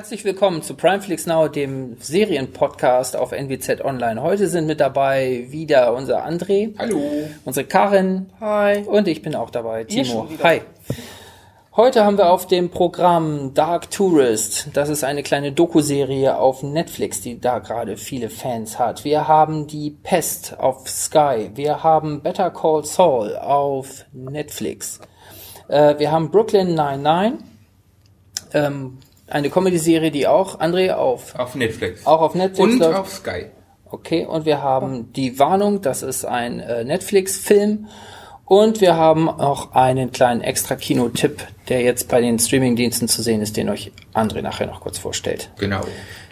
Herzlich willkommen zu Primeflix Now, dem Serienpodcast auf NWZ Online. Heute sind mit dabei wieder unser André. Hallo. Unsere Karin. Hi. Und ich bin auch dabei, Timo. Hi. Heute haben wir auf dem Programm Dark Tourist. Das ist eine kleine Doku-Serie auf Netflix, die da gerade viele Fans hat. Wir haben die Pest auf Sky. Wir haben Better Call Saul auf Netflix. Äh, wir haben Brooklyn 99. Ähm, eine Comedy-Serie, die auch, André, auf, Auf Netflix. auch auf Netflix Und läuft. auf Sky. Okay, und wir haben die Warnung, das ist ein äh, Netflix-Film. Und wir haben auch einen kleinen extra Kinotipp, der jetzt bei den Streamingdiensten zu sehen ist, den euch André nachher noch kurz vorstellt. Genau.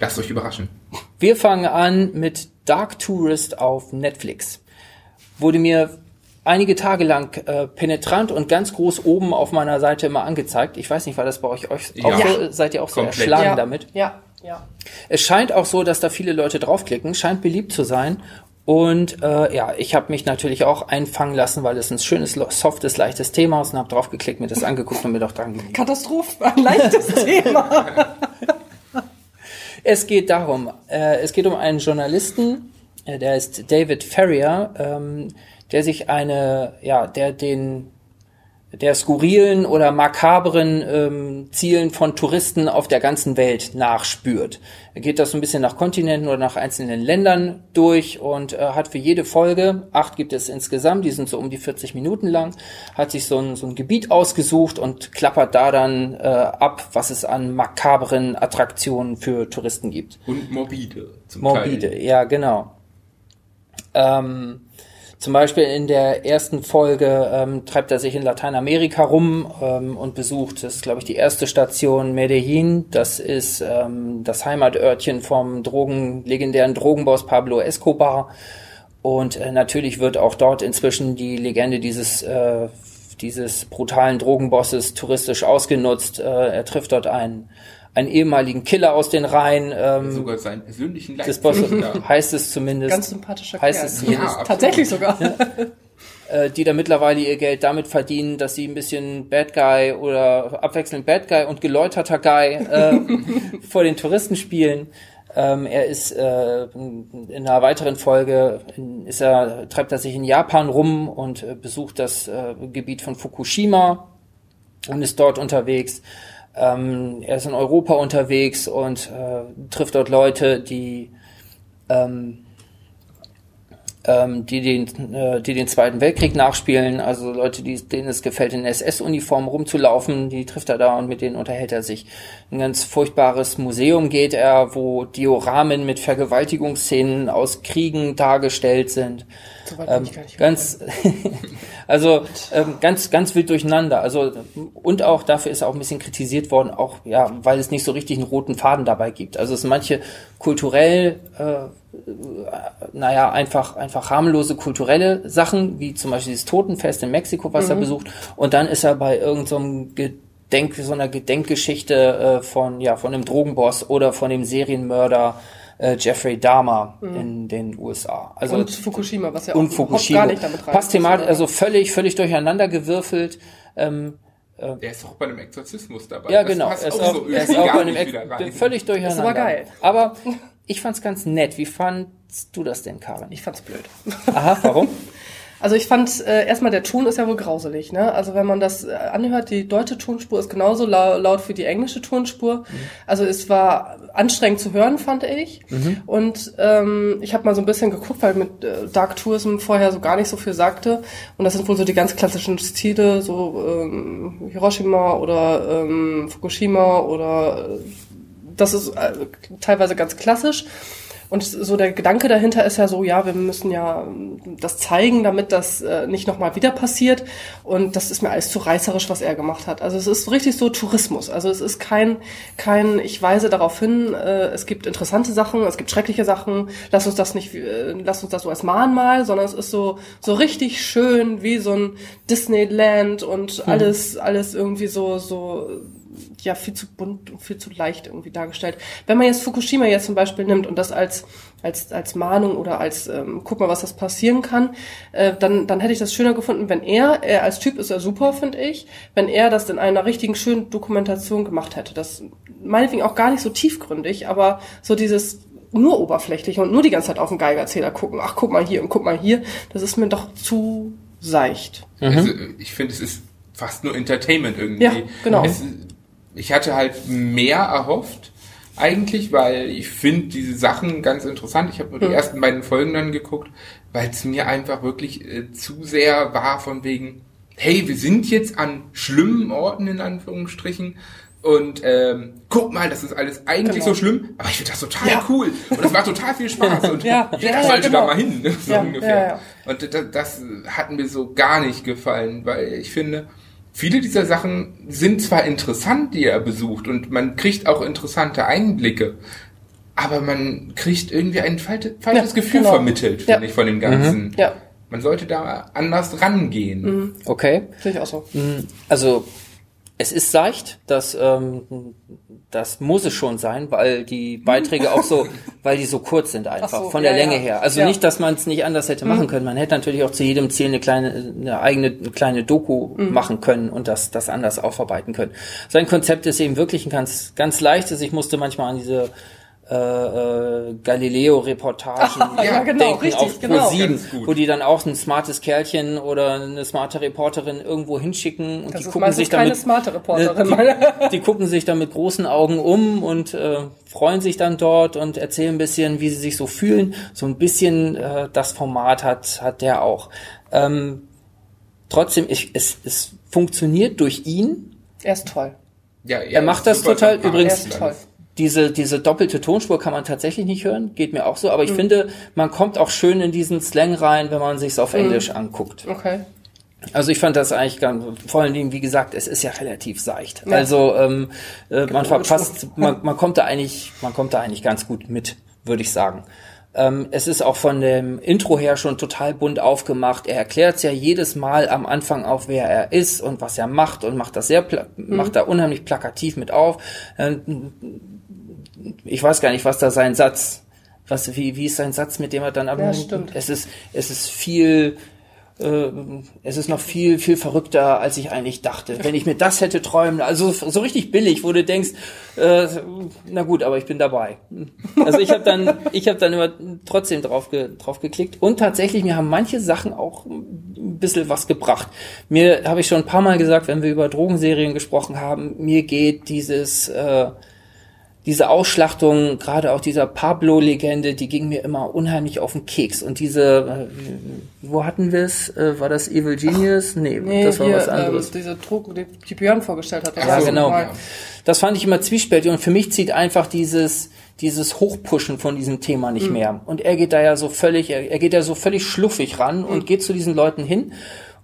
Lasst euch überraschen. Wir fangen an mit Dark Tourist auf Netflix. Wurde mir einige Tage lang äh, penetrant und ganz groß oben auf meiner Seite immer angezeigt. Ich weiß nicht, war das bei euch, euch auch Ja. so? Seid ihr auch so Komplett. erschlagen ja. damit? Ja, ja. Es scheint auch so, dass da viele Leute draufklicken, scheint beliebt zu sein. Und äh, ja, ich habe mich natürlich auch einfangen lassen, weil es ein schönes, softes, leichtes Thema ist und habe draufgeklickt, mir das angeguckt und mir doch dran geblieben. Katastrophe, ein leichtes Thema. Es geht darum, äh, es geht um einen Journalisten, äh, der ist David Ferrier, ähm, der sich eine, ja, der den der skurrilen oder makabren ähm, Zielen von Touristen auf der ganzen Welt nachspürt. Er geht das so ein bisschen nach Kontinenten oder nach einzelnen Ländern durch und äh, hat für jede Folge, acht gibt es insgesamt, die sind so um die 40 Minuten lang, hat sich so ein, so ein Gebiet ausgesucht und klappert da dann äh, ab, was es an makabren Attraktionen für Touristen gibt. Und morbide. Zum Morbide, Teil. ja, genau. Ähm, zum Beispiel in der ersten Folge ähm, treibt er sich in Lateinamerika rum ähm, und besucht, das ist glaube ich die erste Station Medellin, das ist ähm, das Heimatörtchen vom Drogen, legendären Drogenboss Pablo Escobar. Und äh, natürlich wird auch dort inzwischen die Legende dieses, äh, dieses brutalen Drogenbosses touristisch ausgenutzt. Äh, er trifft dort einen, einen ehemaligen Killer aus den Reihen. Ähm, Sogar seinen persönlichen Leibwächter. heißt es zumindest. Ganz sympathischer heißt Kerl. es zumindest, Ja. Tatsächlich sogar. äh, die da mittlerweile ihr Geld damit verdienen, dass sie ein bisschen Bad Guy oder abwechselnd Bad Guy und geläuterter Guy äh, vor den Touristen spielen. Ähm, er ist äh, in einer weiteren Folge in, ist er treibt er sich in Japan rum und äh, besucht das äh, Gebiet von Fukushima und ist dort unterwegs. Ähm, er ist in Europa unterwegs und äh, trifft dort Leute, die ähm, ähm, die, den, äh, die den Zweiten Weltkrieg nachspielen, also Leute, die, denen es gefällt, in SS-Uniform rumzulaufen, die trifft er da und mit denen unterhält er sich. Ein ganz furchtbares Museum geht er, wo Dioramen mit Vergewaltigungsszenen aus Kriegen dargestellt sind. So Ähm, ganz, also ähm, ganz, ganz wild durcheinander. Also und auch dafür ist er auch ein bisschen kritisiert worden, auch ja, weil es nicht so richtig einen roten Faden dabei gibt. Also es sind manche kulturell, äh, naja, einfach einfach harmlose kulturelle Sachen, wie zum Beispiel das Totenfest in Mexiko, was er besucht. Und dann ist er bei irgendeinem Gedenk, so einer Gedenkgeschichte äh, von ja von einem Drogenboss oder von dem Serienmörder äh, Jeffrey Dahmer in den USA. Also und Fukushima, was ja auch und überhaupt Fukushima. gar nicht damit rein Passt thematisch, also völlig, völlig durcheinander gewürfelt. Ähm, Der ist auch bei einem Exorzismus dabei. ja, Das genau. passt Er ist auch auch, so er ist auch bei einem nicht Ex wieder rein. völlig durcheinander. aber geil. Aber ich fand's ganz nett. Wie fandst du das denn, Karin? Ich fand's blöd. Aha, warum? Also ich fand äh, erstmal der Ton ist ja wohl grauselig, ne? Also wenn man das äh, anhört, die deutsche Tonspur ist genauso lau laut wie die englische Tonspur. Also es war anstrengend zu hören, fand ich. Und ähm, ich habe mal so ein bisschen geguckt, weil mit äh, Dark Tourism vorher so gar nicht so viel sagte. Und das sind wohl so die ganz klassischen Stile, so ähm, Hiroshima oder ähm, Fukushima oder äh, das ist äh, teilweise ganz klassisch. Und so der Gedanke dahinter ist ja so, ja, wir müssen ja ähm, das zeigen, damit das äh, nicht nochmal wieder passiert. Und das ist mir alles zu reißerisch, was er gemacht hat. Also es ist richtig so Tourismus. Also es ist kein, kein, ich weise darauf hin, äh, es gibt interessante Sachen, es gibt schreckliche Sachen, lass uns das nicht, äh, lass uns das so als Mahnmal, sondern es ist so, so richtig schön wie so ein Disneyland und alles, alles irgendwie so, so, ja viel zu bunt und viel zu leicht irgendwie dargestellt. Wenn man jetzt Fukushima jetzt zum Beispiel nimmt und das als als als Mahnung oder als ähm, guck mal, was das passieren kann, äh, dann dann hätte ich das schöner gefunden, wenn er er als Typ ist er super, finde ich, wenn er das in einer richtigen schönen Dokumentation gemacht hätte. Das meinetwegen auch gar nicht so tiefgründig, aber so dieses nur oberflächlich und nur die ganze Zeit auf den Geigerzähler gucken. Ach, guck mal hier und guck mal hier. Das ist mir doch zu seicht. Also, ich finde, es ist fast nur Entertainment irgendwie. Ja, genau. Es, ich hatte halt mehr erhofft, eigentlich, weil ich finde diese Sachen ganz interessant. Ich habe nur die Mhm. ersten beiden Folgen dann geguckt, weil es mir einfach wirklich äh, zu sehr war von wegen, hey, wir sind jetzt an schlimmen Orten in Anführungsstrichen. Und ähm, guck mal, das ist alles eigentlich Genau. so schlimm, aber ich finde das total Ja. cool. Und es macht total viel Spaß. Und Ja, jeder ja, sollte genau. da mal hin, so ungefähr. Und das, das hat mir so gar nicht gefallen, weil ich finde, viele dieser Sachen sind zwar interessant, die er besucht, und man kriegt auch interessante Einblicke, aber man kriegt irgendwie ein falsches Ja, Gefühl genau. vermittelt, finde Ja. ich, von dem Ganzen. Ja, Man sollte da anders rangehen. Okay. sehe ich auch so. Also es ist seicht, das, ähm, das muss es schon sein, weil die Beiträge auch so, weil die so kurz sind einfach, Ach so, von der ja, Länge ja. her. Also Ja. nicht, dass man es nicht anders hätte machen können. Man hätte natürlich auch zu jedem Ziel eine kleine, eine eigene eine kleine Doku machen können und das, das anders aufarbeiten können. Sein Konzept ist eben wirklich ein ganz, ganz leichtes. Ich musste manchmal an diese äh, äh, Galileo-Reportagen Ja, genau, denken richtig, auf genau. Pro7, Ganz gut. wo die dann auch ein smartes Kerlchen oder eine smarte Reporterin irgendwo hinschicken und Das die ist gucken sich keine damit smarte Reporterin. die, die gucken sich dann mit großen Augen um und äh, freuen sich dann dort und erzählen ein bisschen, wie sie sich so fühlen. So ein bisschen äh, das Format hat hat der auch. Ähm, trotzdem, ich, es, es funktioniert durch ihn. er ist toll. Ja, Er macht das total. Übrigens, Er ist toll. Diese, diese doppelte Tonspur kann man tatsächlich nicht hören, geht mir auch so, Mhm. aber ich finde, man kommt auch schön in diesen Slang rein, wenn man sich's Mhm. auf Englisch anguckt. Okay. Also ich fand das eigentlich ganz, vor allen Dingen, wie gesagt, es ist ja relativ seicht. Ja. Also ähm, äh, man Genau, verpasst, man, man kommt da eigentlich, man kommt da eigentlich ganz gut mit, würde ich sagen. Ähm, es ist auch von dem Intro her schon total bunt aufgemacht. Er erklärt es ja jedes Mal am Anfang auf, wer er ist und was er macht und macht das sehr, Mhm. macht da unheimlich plakativ mit auf. Ähm, ich weiß gar nicht, was da sein Satz, was, wie, wie ist sein Satz, mit dem er dann am, Ja, stimmt. es ist, es ist viel, äh, es ist noch viel, viel verrückter, als ich eigentlich dachte. Wenn ich mir das hätte träumen, also so richtig billig, wo du denkst, äh, na gut, aber ich bin dabei. Also ich habe dann, ich habe dann immer trotzdem drauf, ge, drauf geklickt und tatsächlich, mir haben manche Sachen auch ein bisschen was gebracht. Mir habe ich schon ein paar Mal gesagt, wenn wir über Drogenserien gesprochen haben, mir geht dieses äh, diese Ausschlachtung, gerade auch dieser Pablo-Legende, die ging mir immer unheimlich auf den Keks. Und diese, äh, wo hatten wir es? Äh, war das Evil Genius? Nee, Nee, das war hier, was anderes. Ähm, diese Drogen, die, die Björn vorgestellt hat. Ja, genau. mal- Das fand ich immer zwiespältig und für mich zieht einfach dieses dieses Hochpushen von diesem Thema Mhm. nicht mehr. Und er geht da ja so völlig, er, er geht da so völlig schluffig ran Mhm. und geht zu diesen Leuten hin.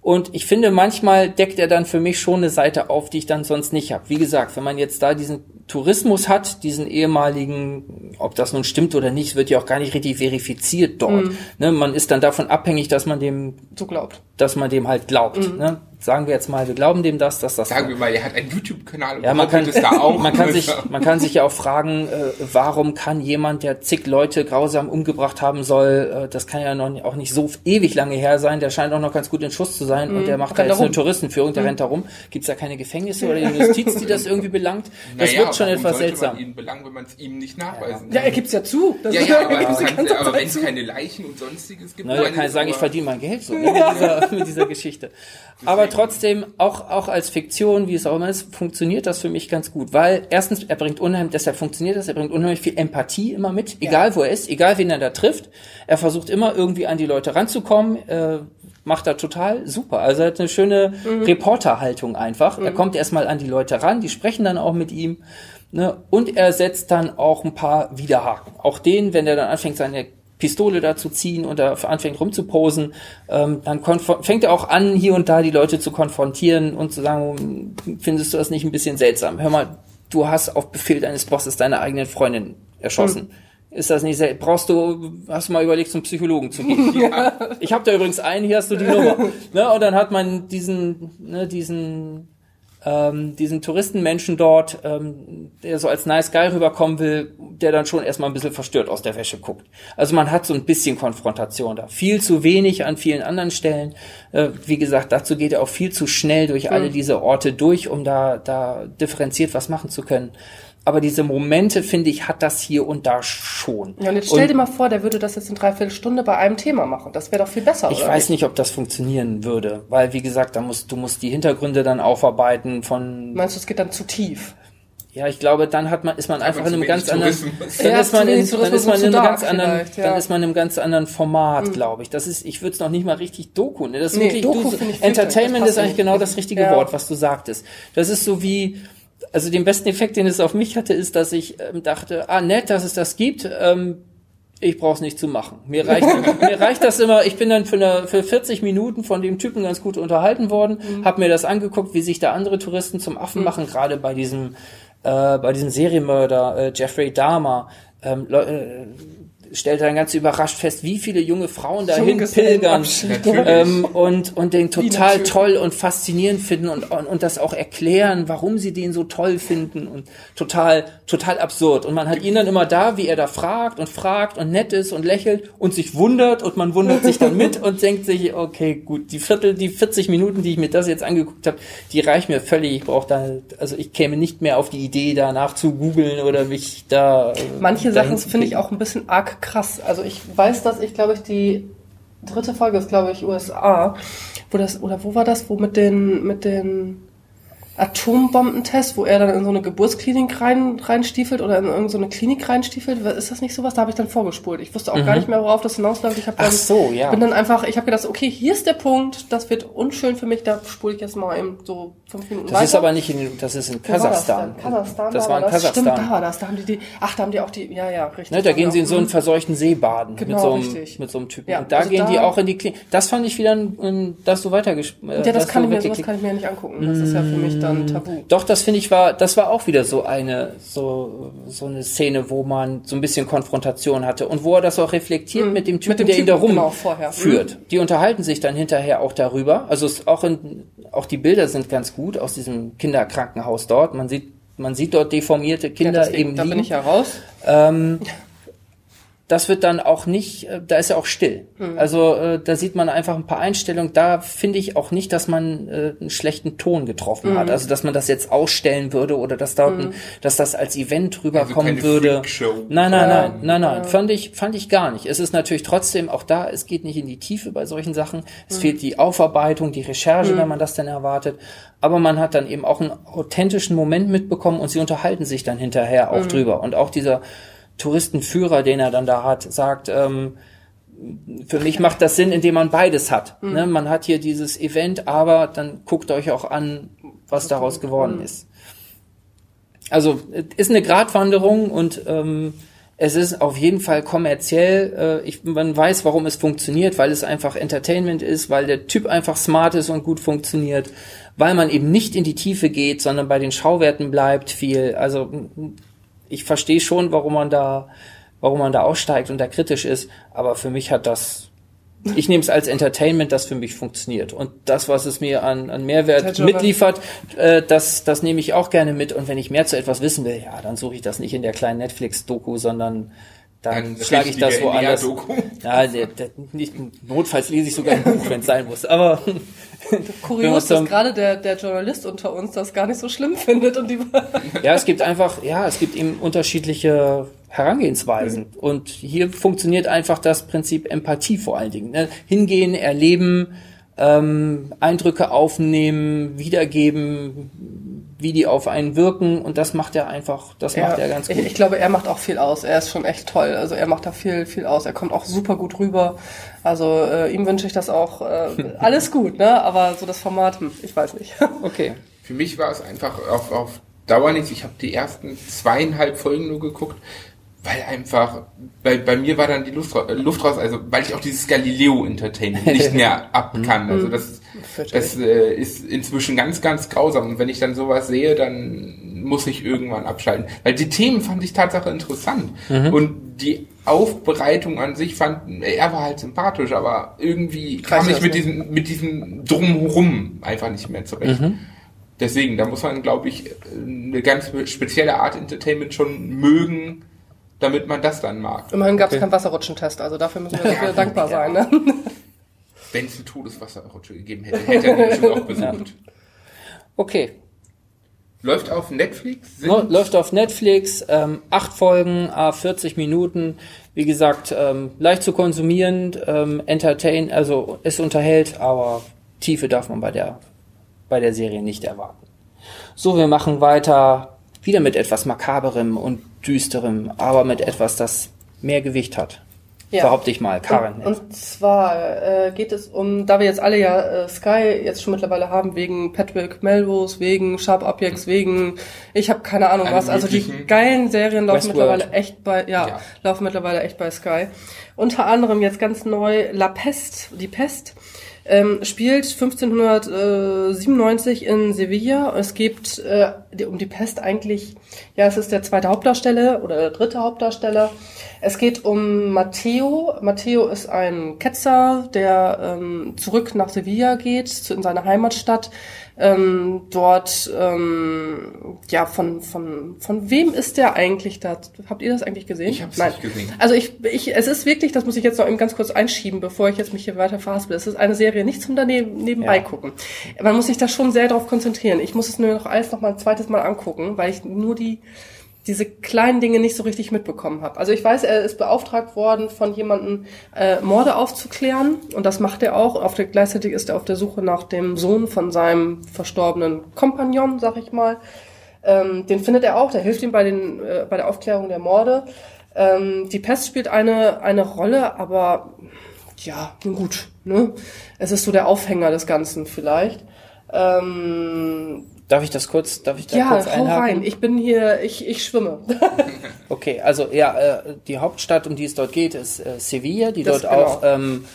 Und ich finde, manchmal deckt er dann für mich schon eine Seite auf, die ich dann sonst nicht habe. Wie gesagt, wenn man jetzt da diesen Tourismus hat, diesen ehemaligen, ob das nun stimmt oder nicht, wird ja auch gar nicht richtig verifiziert dort. Mhm. Ne, man ist dann davon abhängig, dass man dem, So glaubt. dass man dem halt glaubt. Mhm. Ne? Sagen wir jetzt mal, wir glauben dem das, dass das Sagen wir mal, er hat einen YouTube-Kanal und ja, man kann, behauptet es da auch. man kann sich, man kann sich ja auch fragen, äh, warum kann jemand, der zig Leute grausam umgebracht haben soll, äh, das kann ja noch auch nicht so ewig lange her sein, der scheint auch noch ganz gut in Schuss zu sein und der macht da jetzt da eine. Touristenführung, der rennt da rum. Gibt's da keine Gefängnisse oder die Justiz, die das irgendwie belangt? Das Naja, wird schon warum etwas sollte seltsam. Man ihn belangen, wenn man es ihm nicht nachweisen Ja, kann. er gibt's ja zu. Das Ja, ja, er aber, ganze aber wenn es keine Leichen und sonstiges gibt, Na, da dann kann ich ist sagen, ich verdiene mein Geld so ne, mit, dieser, mit dieser Geschichte. Aber trotzdem, auch, auch als Fiktion, wie es auch immer ist, funktioniert das für mich ganz gut. Weil erstens, er bringt unheimlich, deshalb funktioniert das, er bringt unheimlich viel Empathie immer mit, egal wo er ist, egal wen er da trifft. Er versucht immer irgendwie an die Leute ranzukommen, äh, macht er total super. Also er hat eine schöne Reporterhaltung einfach. Er kommt erstmal an die Leute ran, die sprechen dann auch mit ihm. Ne? Und er setzt dann auch ein paar Widerhaken. Auch den, wenn er dann anfängt, seine Pistole da zu ziehen und da anfängt rumzuposen, ähm, dann fängt er auch an, hier und da die Leute zu konfrontieren und zu sagen, findest du das nicht ein bisschen seltsam? Hör mal, du hast auf Befehl deines Bosses deine eigenen Freundin erschossen. Ist das nicht sehr, brauchst du, hast du mal überlegt, zum Psychologen zu gehen? Ich habe da übrigens einen, hier hast du die Nummer. Ne? Und dann hat man diesen, ne, diesen ähm, diesen Touristenmenschen dort, ähm, der so als Nice Guy rüberkommen will, der dann schon erstmal ein bisschen verstört aus der Wäsche guckt. Also man hat so ein bisschen Konfrontation da. Viel zu wenig an vielen anderen Stellen. Äh, wie gesagt, dazu geht er auch viel zu schnell durch alle diese Orte durch, um da, da differenziert was machen zu können aber diese Momente, finde ich, hat das hier und da schon. Ja, und jetzt stell und dir mal vor, der würde das jetzt in dreiviertel Stunde bei einem Thema machen. Das wäre doch viel besser. Ich weiß nicht, ob das funktionieren würde, weil wie gesagt, da musst du musst die Hintergründe dann aufarbeiten von. Meinst du, es geht dann zu tief? Ja, ich glaube, dann hat man ist man einfach in einem ganz anderen dann ist man in, dann ist man in einem ganz anderen dann ist man in einem ganz anderen Format, mhm. glaube ich. Das ist ich würde es noch nicht mal richtig Doku, ne? Das ist nee, wirklich Doku du, Entertainment ist eigentlich genau das richtige ja. Wort, was du sagtest. Das ist so wie also den besten Effekt, den es auf mich hatte, ist, dass ich ähm, dachte, ah nett, dass es das gibt. Ähm, ich brauche es nicht zu machen. Mir reicht, mir reicht das immer. Ich bin dann für, eine, für 40 Minuten von dem Typen ganz gut unterhalten worden, mhm. habe mir das angeguckt, wie sich da andere Touristen zum Affen mhm. machen, gerade bei diesem äh, bei diesem Serienmörder äh, Jeffrey Dahmer. Ähm, äh, stellt dann ganz überrascht fest, wie viele junge Frauen dahin pilgern ähm, und, und den total toll und faszinierend finden und, und, und das auch erklären, warum sie den so toll finden und total, total absurd. Und man hat ihn dann immer da, wie er da fragt und fragt und nett ist und lächelt und sich wundert und man wundert sich dann mit und denkt sich, okay, gut, die Viertel, die 40 Minuten, die ich mir das jetzt angeguckt habe, die reichen mir völlig. Ich brauche da, also ich käme nicht mehr auf die Idee, danach zu googeln oder mich da. Manche Sachen finde ich auch ein bisschen arg krass. Also ich weiß, dass ich, glaube ich, die dritte Folge ist, glaube ich, USA, wo das, oder wo war das, wo mit den, mit den Atombombentest, wo er dann in so eine Geburtsklinik rein, reinstiefelt oder in irgendeine so Klinik reinstiefelt. Ist das nicht sowas? Da habe ich dann vorgespult. Ich wusste auch mhm. gar nicht mehr, worauf das hinausläuft. Ich habe dann, so, ja. bin dann einfach, ich habe gedacht, okay, hier ist der Punkt, das wird unschön für mich, da spule ich jetzt mal eben so fünf Minuten Das weiter. ist aber nicht in, das ist in Kasachstan. Das, Kasachstan, das war in Kasachstan. Stimmt, da war das. Da haben die, die, ach, da haben die auch die, ja, ja, richtig. Ne, da gehen sie in so einen verseuchten See baden genau, mit so einem, richtig. mit so einem Typen. Ja, Und da also gehen da, die auch in die Klinik. Das fand ich wieder, ein, das so weitergespielt. Äh, ja, das, kann ich mir, sowas kann ich mir nicht angucken. Das ist ja für mich dann tabu. Doch, das finde ich war, das war auch wieder so eine, so, so eine Szene, wo man so ein bisschen Konfrontation hatte und wo er das auch reflektiert mhm. mit dem Typen, mit dem der Typen, ihn da rumführt. Genau, mhm. Die unterhalten sich dann hinterher auch darüber. Also es auch in, auch die Bilder sind ganz gut aus diesem Kinderkrankenhaus dort. Man sieht, man sieht dort deformierte Kinder ja, deswegen, eben Da bin ich ja raus. Ähm, das wird dann auch nicht, äh, da ist er auch still. Mhm. Also äh, da sieht man einfach ein paar Einstellungen. Da finde ich auch nicht, dass man äh, einen schlechten Ton getroffen mhm. hat. Also dass man das jetzt ausstellen würde oder dass da, mhm. dass das als Event rüberkommen also würde. Nein, nein, nein, nein, nein, nein. Fand ich, fand ich gar nicht. Es ist natürlich trotzdem auch da. Es geht nicht in die Tiefe bei solchen Sachen. Es mhm. fehlt die Aufarbeitung, die Recherche, mhm. wenn man das denn erwartet. Aber man hat dann eben auch einen authentischen Moment mitbekommen und sie unterhalten sich dann hinterher auch mhm. drüber. Und auch dieser Touristenführer, den er dann da hat, sagt, ähm, für mich macht das Sinn, indem man beides hat. Mhm. Ne? Man hat hier dieses Event, aber dann guckt euch auch an, was daraus geworden mhm. ist. Also ist eine Gratwanderung und ähm, es ist auf jeden Fall kommerziell. Äh, ich, man weiß, warum es funktioniert, weil es einfach Entertainment ist, weil der Typ einfach smart ist und gut funktioniert, weil man eben nicht in die Tiefe geht, sondern bei den Schauwerten bleibt viel. Also ich verstehe schon, warum man da, warum man da aussteigt und da kritisch ist, aber für mich hat das, ich nehme es als Entertainment, das für mich funktioniert. Und das, was es mir an, an Mehrwert mitliefert, äh, das, das nehme ich auch gerne mit. Und wenn ich mehr zu etwas wissen will, ja, dann suche ich das nicht in der kleinen Netflix-Doku, sondern dann schlage ich das woanders. Ja, der, der, nicht, notfalls lese ich sogar ein Buch, wenn es sein muss. Aber kurios, dass gerade der, der Journalist unter uns das gar nicht so schlimm findet und die. ja, es gibt einfach, ja, es gibt eben unterschiedliche Herangehensweisen. Mhm. Und hier funktioniert einfach das Prinzip Empathie vor allen Dingen. Ne? Hingehen, erleben, ähm, Eindrücke aufnehmen, wiedergeben, wie die auf einen wirken und das macht er einfach, das macht er ganz gut. Ich, ich, glaube, er macht auch viel aus. Er ist schon echt toll. Also er macht da viel, viel aus. Er kommt auch super gut rüber. Also äh, ihm wünsche ich das auch äh, alles gut, ne? Aber so das Format, hm, ich weiß nicht. okay. Für mich war es einfach auf, auf Dauer nichts. Ich habe die ersten zweieinhalb Folgen nur geguckt weil einfach, bei, bei mir war dann die Luft, Luft raus, also weil ich auch dieses Galileo-Entertainment nicht mehr ab kann. Also das, das äh, ist inzwischen ganz, ganz grausam. Und wenn ich dann sowas sehe, dann muss ich irgendwann abschalten. Weil die Themen fand ich tatsächlich interessant. Mhm. Und die Aufbereitung an sich fand, er war halt sympathisch, aber irgendwie kam ich mit diesem, mit diesem Drumherum einfach nicht mehr zurecht. Mhm. deswegen, da muss man, glaube ich, eine ganz spezielle Art Entertainment schon mögen, damit man das dann mag. Immerhin gab es keinen Wasserrutschentest, also dafür müssen wir dafür dankbar sein. Ne? Wenn es eine Todeswasserrutsche gegeben hätte, hätte er die bestimmt auch besucht. Okay. Läuft auf Netflix? Läuft auf Netflix, ähm, acht Folgen, a 40 Minuten. Wie gesagt, ähm, leicht zu konsumieren, ähm, entertain, also es unterhält, aber Tiefe darf man bei der, bei der Serie nicht erwarten. So, wir machen weiter wieder mit etwas Makaberem und Düsterem, aber mit etwas, das mehr Gewicht hat. Ja. Behaupte ich mal, Karen. Und, und zwar äh, geht es um, da wir jetzt alle ja äh, Sky jetzt schon mittlerweile haben, wegen Patrick Melrose, wegen Sharp Objects, wegen, ich habe keine Ahnung was, also die geilen Serien laufen Westworld. mittlerweile echt bei, ja, Ja. laufen mittlerweile echt bei Sky. Unter anderem jetzt ganz neu La Peste, die Pest. Ähm, spielt 1597 in Sevilla. Es geht äh, um die Pest eigentlich, ja, es ist der zweite Hauptdarsteller oder der dritte Hauptdarsteller. Es geht um Matteo. Matteo ist ein Ketzer, der ähm, zurück nach Sevilla geht, zu, in seine Heimatstadt. Ähm, dort, ähm, ja, von, von, von wem ist der eigentlich da? Habt ihr das eigentlich gesehen? Ich hab's Nein. nicht gesehen. Also ich, ich, es ist wirklich, das muss ich jetzt noch eben ganz kurz einschieben, bevor ich jetzt mich hier weiter verhaspel. Es ist eine Serie nicht zum daneben, nebenbei Ja. gucken. Man muss sich da schon sehr darauf konzentrieren. Ich muss es nur noch alles noch mal ein zweites Mal angucken, weil ich nur die, diese kleinen Dinge nicht so richtig mitbekommen habe. Also ich weiß, er ist beauftragt worden von jemandem, äh, Morde aufzuklären und das macht er auch. Auf der, gleichzeitig ist er auf der Suche nach dem Sohn von seinem verstorbenen Kompagnon, sag ich mal. Ähm, den findet er auch, der hilft ihm bei, den, äh, bei der Aufklärung der Morde. Ähm, die Pest spielt eine, eine Rolle, aber ja, gut. Ne? Es ist so der Aufhänger des Ganzen vielleicht. Ähm, Darf ich das kurz, darf ich da ja, kurz einhaken? rein. Ich bin hier, ich, ich schwimme. Okay, also ja, äh, die Hauptstadt, um die es dort geht, ist äh, Sevilla, die Das dort genau. auch ähm,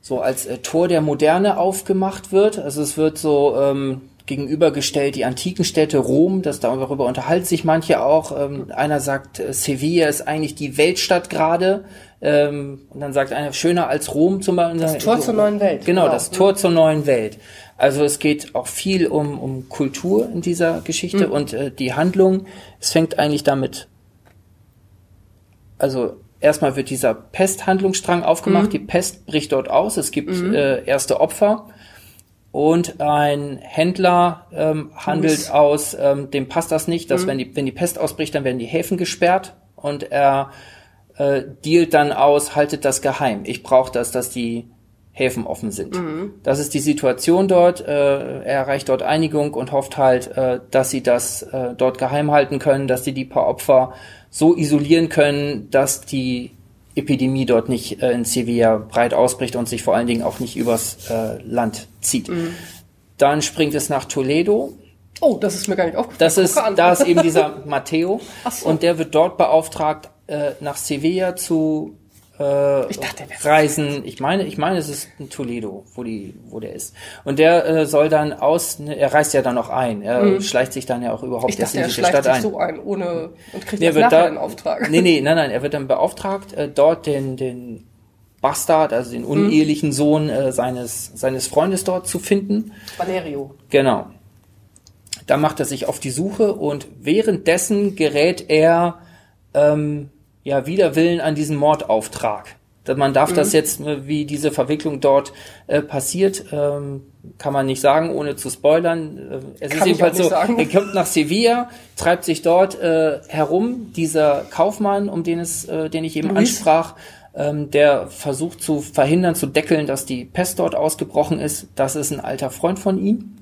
so als äh, Tor der Moderne aufgemacht wird. Also es wird so ähm, gegenübergestellt die antiken Städte Rom, das darüber unterhalten sich manche auch. Ähm, einer sagt, Sevilla ist eigentlich die Weltstadt gerade. Ähm, und dann sagt einer, schöner als Rom zum Beispiel. Das Tor zur neuen Welt, Genau, genau. das Tor zur neuen Welt. Also es geht auch viel um, um Kultur in dieser Geschichte Mhm. und äh, die Handlung, es fängt eigentlich damit also erstmal wird dieser Pesthandlungsstrang aufgemacht, Mhm. die Pest bricht dort aus, es gibt äh, erste Opfer und ein Händler ähm, handelt Louis. aus, ähm, dem passt das nicht, Mhm. dass wenn, die, wenn die Pest ausbricht, dann werden die Häfen gesperrt und er äh, dealt dann aus, haltet das geheim. Ich brauche das, dass die Häfen offen sind. Mhm. Das ist die Situation dort. Äh, er erreicht dort Einigung und hofft halt, äh, dass sie das äh, dort geheim halten können, dass sie die paar Opfer so isolieren können, dass die Epidemie dort nicht in Sevilla breit ausbricht und sich vor allen Dingen auch nicht übers Land zieht. Mhm. Dann springt es nach Toledo. Oh, das ist mir gar nicht aufgefallen. Das ist, da ist eben dieser Matteo so. und der wird dort beauftragt, nach Sevilla zu äh, Ich dachte, reisen. Ich meine, ich meine, es ist in Toledo, wo die, wo der ist. Und der äh, soll dann aus, ne, er reist ja dann noch ein. Er schleicht sich dann ja auch überhaupt Mhm. ich erst dachte, in er diese schleicht Stadt sich ein. so ein, ohne und kriegt Nee, wird da, den Auftrag. Nee, nee, nein, nein, er wird dann beauftragt, äh, dort den, den Bastard, also den unehelichen Sohn äh, seines, seines Freundes dort zu finden. Valerio. Genau. Da macht er sich auf die Suche und währenddessen gerät er ähm, ja wider Willen an diesen Mordauftrag. Da- Man darf das jetzt, äh, wie diese Verwicklung dort äh, passiert, ähm, kann man nicht sagen, ohne zu spoilern. Äh, es ist Kann ich jedenfalls so, sagen. er kommt nach Sevilla, treibt sich dort äh, herum, dieser Kaufmann, um den es, äh, den ich eben Luis? ansprach, ähm, der versucht zu verhindern, zu deckeln, dass die Pest dort ausgebrochen ist. Das ist ein alter Freund von ihm.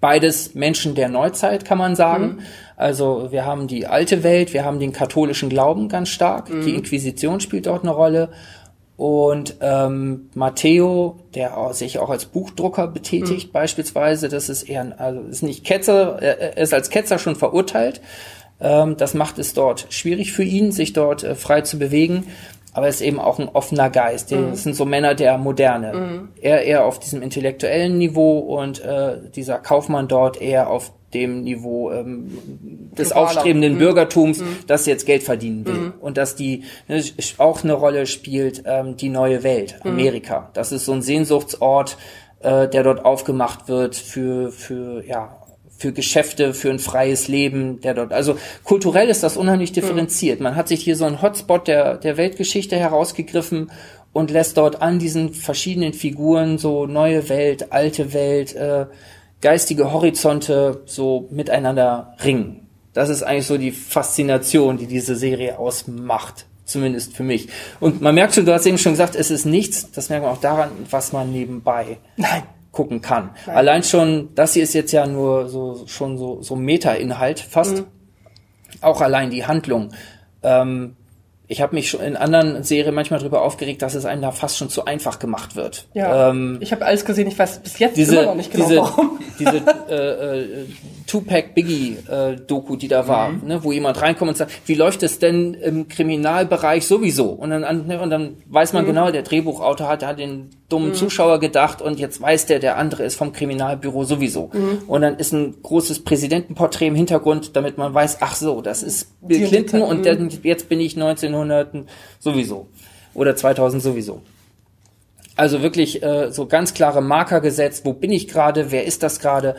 Beides Menschen der Neuzeit, kann man sagen. Also wir haben die alte Welt, wir haben den katholischen Glauben ganz stark. Die Inquisition spielt dort eine Rolle. Und ähm, Matteo, der auch, sich auch als Buchdrucker betätigt, beispielsweise, das ist eher, ein, also ist nicht Ketzer, er er ist als Ketzer schon verurteilt. Ähm, das macht es dort schwierig für ihn, sich dort äh, frei zu bewegen. Aber er ist eben auch ein offener Geist. Der- Das sind so Männer der Moderne. Er eher auf diesem intellektuellen Niveau und äh, dieser Kaufmann dort eher auf dem Niveau ähm, des Globaler. aufstrebenden Bürgertums, das jetzt Geld verdienen will. Und dass die ne, auch eine Rolle spielt, ähm, die neue Welt, Amerika. Das ist so ein Sehnsuchtsort, äh, der dort aufgemacht wird für, für ja, für Geschäfte, für ein freies Leben, der dort, also kulturell ist das unheimlich differenziert. Man hat sich hier so einen Hotspot der, der Weltgeschichte herausgegriffen und lässt dort an diesen verschiedenen Figuren so neue Welt, alte Welt, äh, geistige Horizonte so miteinander ringen. Das ist eigentlich so die Faszination, die diese Serie ausmacht. Zumindest für mich. Und man merkt schon, du hast eben schon gesagt, es ist nichts, das merkt man auch daran, was man nebenbei Nein. Gucken kann. Nein. Allein schon, das hier ist jetzt ja nur so, schon so, so Meta-Inhalt fast. Mhm. Auch allein die Handlung. Ähm, ich habe mich schon in anderen Serien manchmal darüber aufgeregt, dass es einem da fast schon zu einfach gemacht wird. Ja. Ähm, ich habe alles gesehen, ich weiß bis jetzt diese, immer noch nicht genau diese, warum. diese äh, äh, Tupac Biggie äh, Doku, die da war, Mhm. ne, wo jemand reinkommt und sagt, wie läuft es denn im Kriminalbereich sowieso? Und dann, an- ne, und dann weiß Mhm. man genau, der Drehbuchautor hat, hat den dummen Zuschauer gedacht und jetzt weiß der, der andere ist vom Kriminalbüro sowieso. Mhm. Und dann ist ein großes Präsidentenporträt im Hintergrund, damit man weiß, ach so, das ist Bill Die Clinton und mhm. dann, jetzt bin ich 1900 sowieso. Oder 2000 sowieso. Also wirklich äh, so ganz klare Marker gesetzt. Wo bin ich gerade? Wer ist das gerade?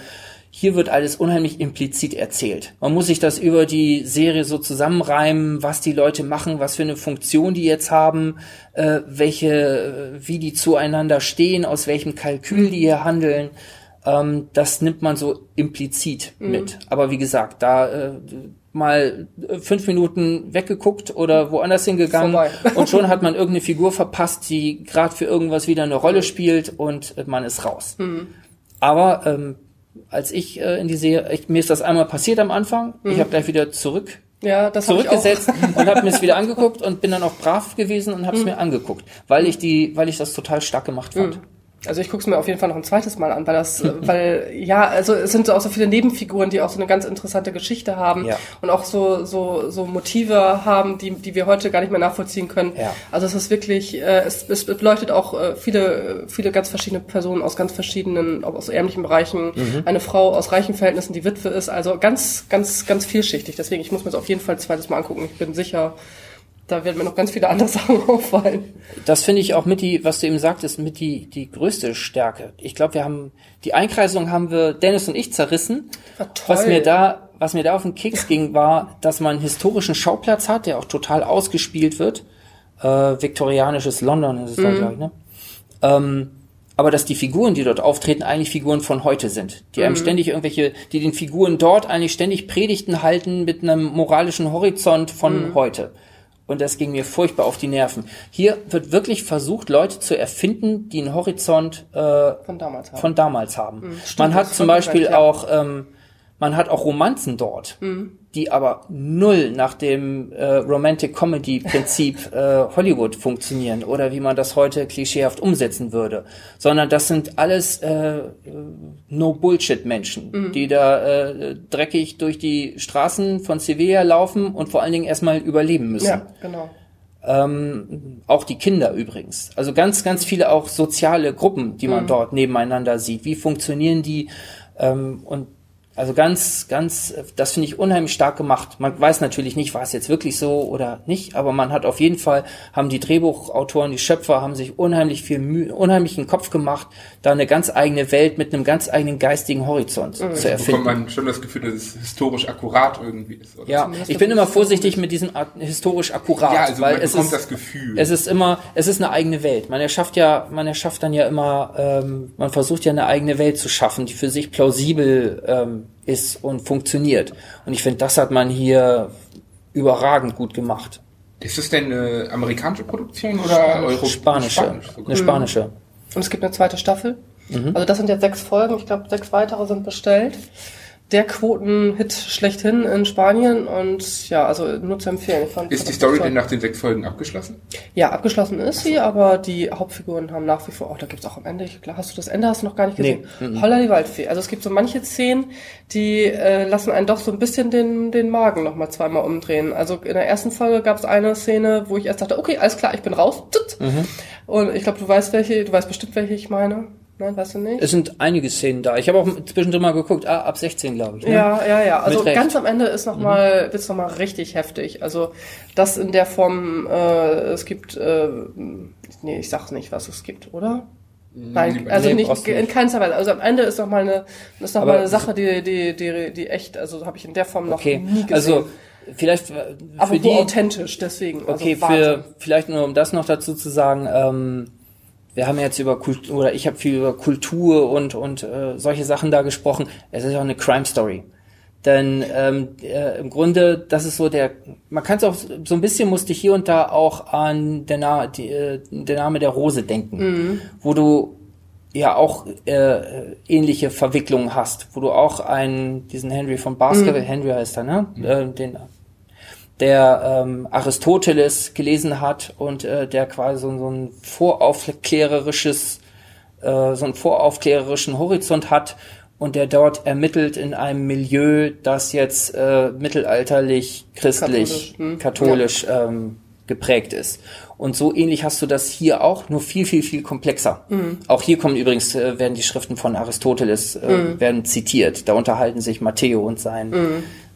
Hier wird alles unheimlich implizit erzählt. Man muss sich das über die Serie so zusammenreimen, was die Leute machen, was für eine Funktion die jetzt haben, äh, welche, äh, wie die zueinander stehen, aus welchem Kalkül die hier handeln. Ähm, das nimmt man so implizit mit. Aber wie gesagt, da äh, mal äh, fünf Minuten weggeguckt oder woanders hingegangen und schon hat man irgendeine Figur verpasst, die gerade für irgendwas wieder eine Rolle spielt und äh, man ist raus. Aber ähm, als ich äh, in die Serie, ich, mir ist das einmal passiert am Anfang, ich habe gleich wieder zurück Ja, das zurückgesetzt und habe mir es wieder angeguckt und bin dann auch brav gewesen und habe es mir angeguckt, weil ich die, weil ich das total stark gemacht fand. Also ich gucke es mir auf jeden Fall noch ein zweites Mal an, weil das, äh, weil ja, also es sind so auch so viele Nebenfiguren, die auch so eine ganz interessante Geschichte haben Ja. und auch so so so Motive haben, die die wir heute gar nicht mehr nachvollziehen können. Ja. Also es ist wirklich, äh, es, es beleuchtet auch äh, viele viele ganz verschiedene Personen aus ganz verschiedenen, auch aus ärmlichen Bereichen. Eine Frau aus reichen Verhältnissen, die Witwe ist, also ganz ganz ganz vielschichtig. Deswegen ich muss mir das auf jeden Fall ein zweites Mal angucken. Ich bin sicher, da werden mir noch ganz viele andere Sachen auffallen. Das finde ich auch mit die, was du eben sagtest, mit die, die größte Stärke. Ich glaube, wir haben, die Einkreisung haben wir, Dennis und ich zerrissen. Toll. Was mir da, was mir da auf den Keks ging, war, dass man einen historischen Schauplatz hat, der auch total ausgespielt wird. Äh, viktorianisches London ist es da, glaube ich, ne? Ähm, aber dass die Figuren, die dort auftreten, eigentlich Figuren von heute sind, die einem ständig irgendwelche, die den Figuren dort eigentlich ständig Predigten halten mit einem moralischen Horizont von heute. Und das ging mir furchtbar auf die Nerven. Hier wird wirklich versucht, Leute zu erfinden, die einen Horizont äh, Von damals haben. von damals haben. stimmt, man hat zum Beispiel recht, ja. auch, ähm, man hat auch Romanzen dort, Mhm. die aber null nach dem äh, Romantic Comedy Prinzip äh, Hollywood funktionieren oder wie man das heute klischeehaft umsetzen würde, sondern das sind alles äh, No Bullshit Menschen, Mhm. die da äh, dreckig durch die Straßen von Sevilla laufen und vor allen Dingen erstmal überleben müssen. ja, genau. Ähm, auch die Kinder übrigens. Also ganz, ganz viele auch soziale Gruppen, die man dort nebeneinander sieht. Wie funktionieren die? Ähm, und also ganz, ganz, das finde ich unheimlich stark gemacht. Man weiß natürlich nicht, war es jetzt wirklich so oder nicht, aber man hat auf jeden Fall, haben die Drehbuchautoren, die Schöpfer, haben sich unheimlich viel Mühe, unheimlichen Kopf gemacht, da eine ganz eigene Welt mit einem ganz eigenen geistigen Horizont zu bekommt erfinden. man schon das Gefühl, dass es historisch akkurat irgendwie ist. Oder? Ja, ich bin immer vorsichtig mit diesem Art- historisch akkurat, Ja, also weil man es bekommt ist, das Gefühl. es ist immer, es ist eine eigene Welt. Man erschafft ja, man erschafft dann ja immer, ähm, man versucht ja eine eigene Welt zu schaffen, die für sich plausibel ähm, ist und funktioniert. Und ich finde, das hat man hier überragend gut gemacht. Ist es denn eine amerikanische Produktion oder Euro Spanische, Spanisch eine spanische. Und es gibt eine zweite Staffel. Mhm. Also das sind jetzt sechs Folgen. Ich glaube, sechs weitere sind bestellt. Der Quoten-Hit schlechthin in Spanien und ja, also nur zu empfehlen. Ich fand, Ist die Story denn nach den sechs Folgen abgeschlossen? Ja, abgeschlossen ist sie, aber die Hauptfiguren haben nach wie vor, oh, da gibt's auch am Ende, ich, hast du das Ende hast du noch gar nicht gesehen? Nee, Holla die Waldfee. Also es gibt so manche Szenen, die äh, lassen einen doch so ein bisschen den, den Magen nochmal zweimal umdrehen. Also in der ersten Folge gab's eine Szene, wo ich erst dachte, okay, alles klar, ich bin raus. Mhm. Und ich glaube, du weißt welche, du weißt bestimmt, welche ich meine. Nein, weißt du nicht? Es sind einige Szenen da. Ich habe auch zwischendrin mal geguckt, ah, ab 16, glaube ich. Ne? Ja, ja, ja. Also. Mhm. ganz am Ende ist noch mal, wird's noch mal richtig heftig. Also das in der Form, äh, es gibt, äh, nee, ich sag's nicht, was es gibt, oder? Nein, also Nee, nicht, in keinster Weise. Also am Ende ist noch mal eine, ist noch Aber- mal eine Sache, die, die, die, die echt, also habe ich in der Form noch Okay, nie gesehen. also vielleicht äh, aber für wo die, authentisch, deswegen. Also okay, Wahnsinn. für vielleicht nur um das noch dazu zu sagen, ähm, wir haben jetzt über Kultur oder ich habe viel über Kultur und und äh, solche Sachen da gesprochen. Es ist auch eine Crime Story. Denn ähm, äh, im Grunde, das ist so der, man kann es auch so ein bisschen musste ich hier und da auch an der, Na die, äh, der Name der Rose denken, wo du ja auch äh, ähnliche Verwicklungen hast, wo du auch einen, diesen Henry von Baskerville, Henry heißt er, ne? Äh, den, der ähm, Aristoteles gelesen hat und äh, der quasi so, so ein voraufklärerisches, äh, so einen voraufklärerischen Horizont hat und der dort ermittelt in einem Milieu, das jetzt äh, mittelalterlich christlich, Katholisch, hm. katholisch ähm, geprägt ist. Und so ähnlich hast du das hier auch, nur viel, viel, viel komplexer. Auch hier kommen übrigens, äh, werden die Schriften von Aristoteles äh, werden zitiert. Da unterhalten sich Matteo und sein,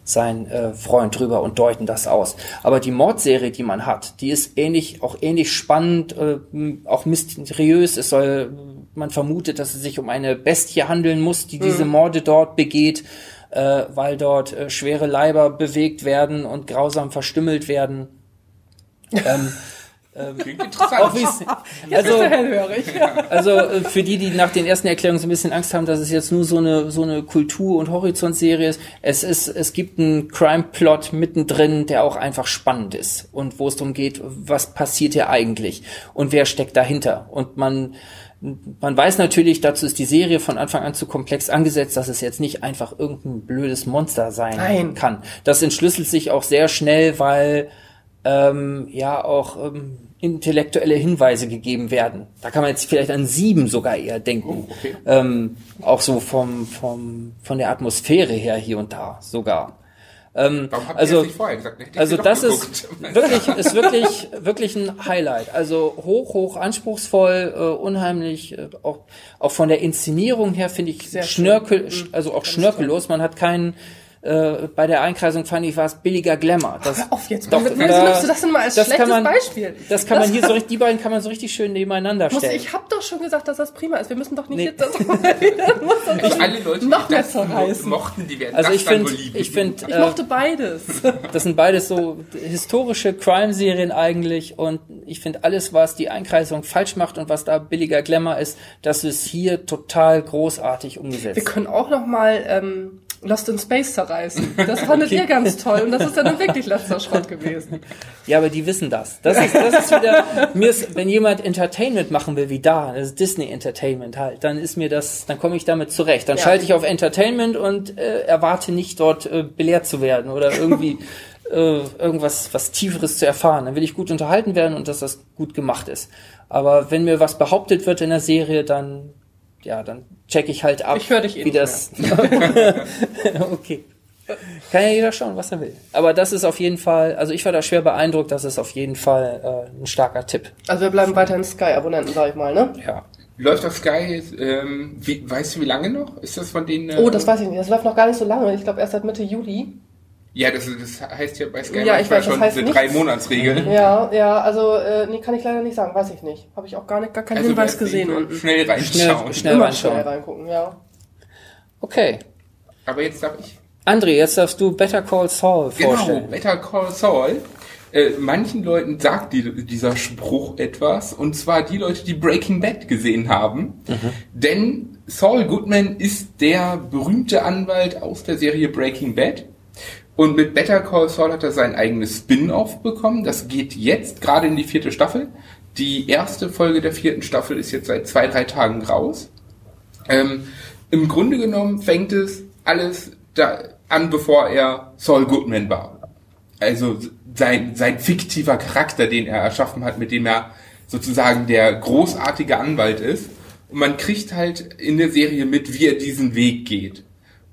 sein äh, Freund drüber und deuten das aus. Aber die Mordserie, die man hat, die ist ähnlich, auch ähnlich spannend, äh, auch mysteriös. Es soll, man vermutet, dass es sich um eine Bestie handeln muss, die diese Morde dort begeht, äh, weil dort äh, schwere Leiber bewegt werden und grausam verstümmelt werden. ähm, Klingt interessant. also, also äh, für die, die nach den ersten Erklärungen so ein bisschen Angst haben, dass es jetzt nur so eine so eine Kultur- und Horizontserie ist, es ist es gibt einen Crime-Plot mittendrin, der auch einfach spannend ist und wo es darum geht, was passiert hier eigentlich und wer steckt dahinter und man man weiß natürlich, dazu ist die Serie von Anfang an zu komplex angesetzt, dass es jetzt nicht einfach irgendein blödes Monster sein Nein. kann. Das entschlüsselt sich auch sehr schnell, weil ähm, ja auch ähm, intellektuelle Hinweise gegeben werden. Da kann man jetzt vielleicht an sieben sogar eher denken. Oh, okay. ähm, auch so vom, vom, von der Atmosphäre her hier und da sogar. Ähm, also, das nicht vorher gesagt? Hätte ich also das geguckt. ist wirklich, ist wirklich, wirklich ein Highlight. Also hoch, hoch anspruchsvoll, äh, unheimlich, äh, auch, auch von der Inszenierung her finde ich Sehr schön. schnörkel, Mhm. also auch Ganz schnörkellos. Man hat keinen, äh, bei der Einkreisung fand ich, war es billiger Glamour. Das, Hör auf jetzt. Doch, da- nimmst du das denn mal als das schlechtes man- Beispiel? das kann man hier so richtig, die beiden kann man so richtig schön nebeneinander Muss, stellen. ich habe doch schon gesagt, dass das prima ist. Wir müssen doch nicht Nee. jetzt das muss das Nicht alle Leute, die noch mehr das mochten, die werden Also das ich finde, ich finde, Ich äh, mochte beides. Das sind beides so historische Crime-Serien eigentlich und ich finde alles, was die Einkreisung falsch macht und was da billiger Glamour ist, das ist hier total großartig Wir umgesetzt. können auch noch mal ähm, Lost in Space zerreißen. Das fandet ihr ganz toll und das ist ja nun wirklich letzter Schrott gewesen. Ja, aber die wissen das. Das ist, das ist wieder, mir ist, wenn jemand Entertainment machen will, wie da, das ist Disney Entertainment halt, dann ist mir das, dann komme ich damit zurecht. Dann Ja. schalte ich auf Entertainment und äh, erwarte nicht dort äh, belehrt zu werden oder irgendwie äh, irgendwas was Tieferes zu erfahren. Dann will ich gut unterhalten werden und dass das gut gemacht ist. Aber wenn mir was behauptet wird in der Serie, dann ja, dann check ich halt ab, Ich hör dich eh wie nicht das. okay. Kann ja jeder schauen, was er will. Aber das ist auf jeden Fall, also ich war da schwer beeindruckt, das ist auf jeden Fall äh, ein starker Tipp. Also wir bleiben weiterhin Sky-Abonnenten, sag ich mal, ne? Ja. Läuft auf Sky, jetzt, ähm, wie, weißt du wie lange noch? Ist das von denen? äh, Oh, das weiß ich nicht. Das läuft noch gar nicht so lange. Ich glaube erst seit Mitte Juli. Ja, das, das heißt ja bei Sky Ja, ich weiß, das schon heißt diese nichts. drei Monatsregel. Ja, ja, also äh, nee, kann ich leider nicht sagen, weiß ich nicht. Habe ich auch gar nicht, gar keinen Also Hinweis gesehen unten. Schnell reinschauen. Schnell- schnell- Immer reinschauen. schnell reingucken, ja. Okay. Aber jetzt darf ich. André, jetzt darfst du Better Call Saul Genau, vorstellen. Better Call Saul. Äh, manchen Leuten sagt die, dieser Spruch etwas, und zwar die Leute, die Breaking Bad gesehen haben. Denn Saul Goodman ist der berühmte Anwalt aus der Serie Breaking Bad. Und mit Better Call Saul hat er sein eigenes Spin-off bekommen. Das geht jetzt gerade in die vierte Staffel. Die erste Folge der vierten Staffel ist jetzt seit zwei, drei Tagen raus. Ähm, Im Grunde genommen fängt es alles da an, bevor er Saul Goodman war. Also sein, sein fiktiver Charakter, den er erschaffen hat, mit dem er sozusagen der großartige Anwalt ist. Und man kriegt halt in der Serie mit, wie er diesen Weg geht.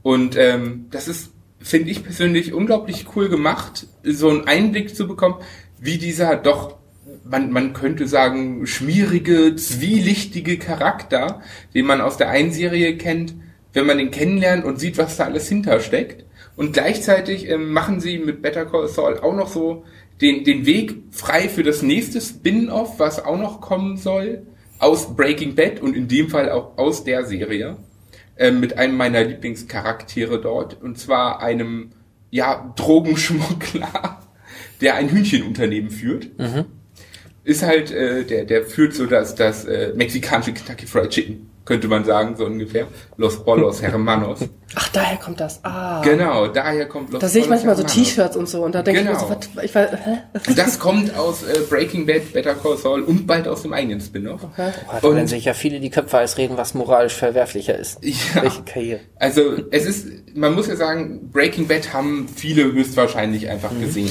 Und ähm, das ist, finde ich persönlich, unglaublich cool gemacht, so einen Einblick zu bekommen, wie dieser doch, man, man könnte sagen, schmierige, zwielichtige Charakter, den man aus der einen Serie kennt, wenn man den kennenlernt und sieht, was da alles hintersteckt. Und gleichzeitig ähm, machen sie mit Better Call Saul auch noch so den, den Weg frei für das nächste Spin-off, was auch noch kommen soll, aus Breaking Bad und in dem Fall auch aus der Serie äh, mit einem meiner Lieblingscharaktere dort und zwar einem ja Drogenschmuggler, der ein Hühnchenunternehmen führt. Mhm. Ist halt äh, der der führt so das das äh, mexikanische Kentucky Fried Chicken könnte man sagen so ungefähr Los Bolos Hermanos. Ach, daher kommt das. Ah. Genau, daher kommt Los Da sehe ich manchmal so Hermanos. T-Shirts und so und da denke Genau. ich mir so, was, ich weiß, hä? Das kommt aus äh, Breaking Bad, Better Call Saul und bald aus dem eigenen Spin-off. Okay. Da Und- werden sich ja viele die Köpfe heiß reden, was moralisch verwerflicher ist. Ja. Welche Karriere. Also es ist, man muss ja sagen, Breaking Bad haben viele höchstwahrscheinlich einfach gesehen.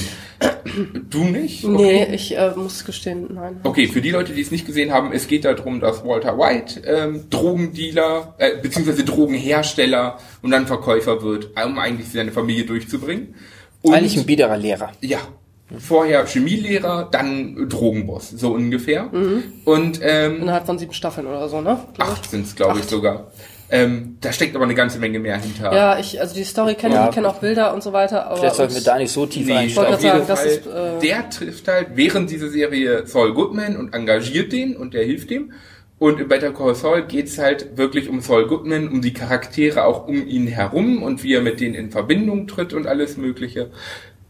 Du nicht? Nee, ich äh, muss gestehen, nein. Okay, für die Leute, die es nicht gesehen haben, es geht darum, dass Walter White ähm, Drogendealer äh, beziehungsweise Drogenhersteller und dann Verkäufer wird, um eigentlich seine Familie durchzubringen. Und, Eigentlich ein biederer Lehrer. ja, vorher Chemielehrer, dann Drogenboss, so ungefähr. Und ähm, Innerhalb von sieben Staffeln oder so, ne? Acht sind es, glaube ich, sogar. Ähm, da steckt aber eine ganze Menge mehr hinter. Ja, ich, also die Story kenne Ja. ich, kenne auch Bilder und so weiter, aber. Vielleicht sollten wir da nicht so tief Nee, Ich wollte einsteigen. auf jeden sagen, Fall. das ist, äh, der trifft halt während dieser Serie Saul Goodman und engagiert den und der hilft ihm. Und in Better Call Saul geht's halt wirklich um Saul Goodman, um die Charaktere auch um ihn herum und wie er mit denen in Verbindung tritt und alles Mögliche.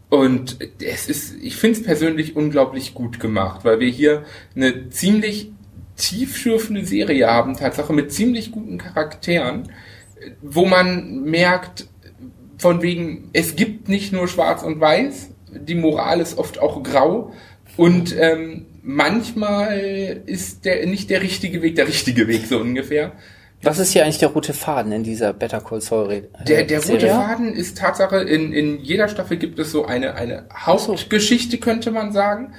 Und es ist, ich finde es persönlich unglaublich gut gemacht, weil wir hier eine ziemlich tiefschürfende Serie haben, Tatsache mit ziemlich guten Charakteren, wo man merkt, von wegen, es gibt nicht nur schwarz und weiß, die Moral ist oft auch grau und ähm, manchmal ist der nicht der richtige Weg der richtige Weg, so ungefähr. Was ist hier eigentlich der rote Faden in dieser Better Call Saul Rede? Der, der rote? Faden ist Tatsache, in, in jeder Staffel gibt es so eine, eine Hauptgeschichte, könnte man sagen.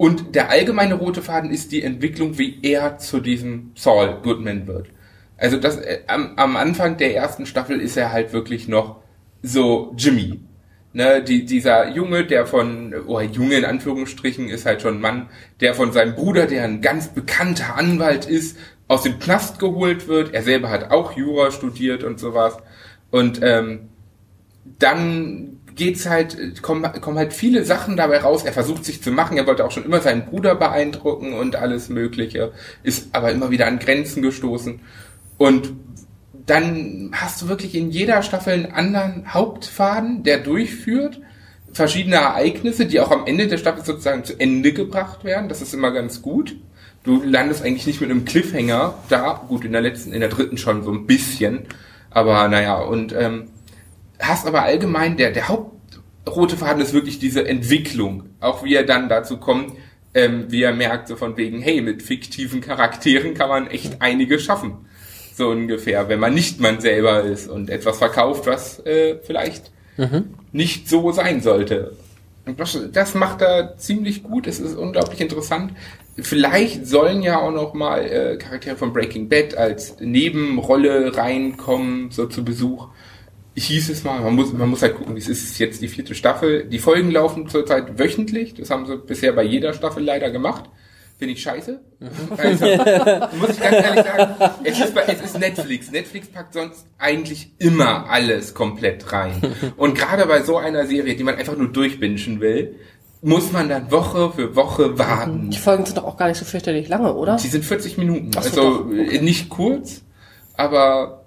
Und der allgemeine rote Faden ist die Entwicklung, wie er zu diesem Saul Goodman wird. Also das, äh, am, am Anfang der ersten Staffel ist er halt wirklich noch so Jimmy. Ne, die, dieser Junge, der von, oh, Junge in Anführungsstrichen, ist halt schon ein Mann, der von seinem Bruder, der ein ganz bekannter Anwalt ist, aus dem Knast geholt wird. Er selber hat auch Jura studiert und sowas. Und ähm, dann geht's halt, kommen, kommen halt viele Sachen dabei raus. Er versucht sich zu machen. Er wollte auch schon immer seinen Bruder beeindrucken und alles Mögliche. Ist aber immer wieder an Grenzen gestoßen. Und dann hast du wirklich in jeder Staffel einen anderen Hauptfaden, der durchführt. Verschiedene Ereignisse, die auch am Ende der Staffel sozusagen zu Ende gebracht werden. Das ist immer ganz gut. Du landest eigentlich nicht mit einem Cliffhanger da. Gut, in der letzten, in der dritten schon so ein bisschen. Aber naja, und ähm, hast aber allgemein, der, der Hauptrote Faden ist wirklich diese Entwicklung. Auch wie er dann dazu kommt, ähm, wie er merkt, so von wegen, hey, mit fiktiven Charakteren kann man echt einiges schaffen. So ungefähr, wenn man nicht man selber ist und etwas verkauft, was äh, vielleicht nicht so sein sollte. Das, das macht er ziemlich gut. Es ist unglaublich interessant. Vielleicht sollen ja auch noch mal äh, Charaktere von Breaking Bad als Nebenrolle reinkommen, so zu Besuch. Hieß es mal, man muss, man muss halt gucken, es ist jetzt die vierte Staffel. Die Folgen laufen zurzeit wöchentlich. Das haben sie bisher bei jeder Staffel leider gemacht. Finde ich scheiße. Also, muss ich ganz ehrlich sagen, es ist, es ist Netflix. Netflix packt sonst eigentlich immer alles komplett rein. Und gerade bei so einer Serie, die man einfach nur durchbingen will, muss man dann Woche für Woche warten. Die Folgen sind doch auch gar nicht so fürchterlich lange, oder? Die sind 40 Minuten. Ach so, also doch, okay. nicht kurz, aber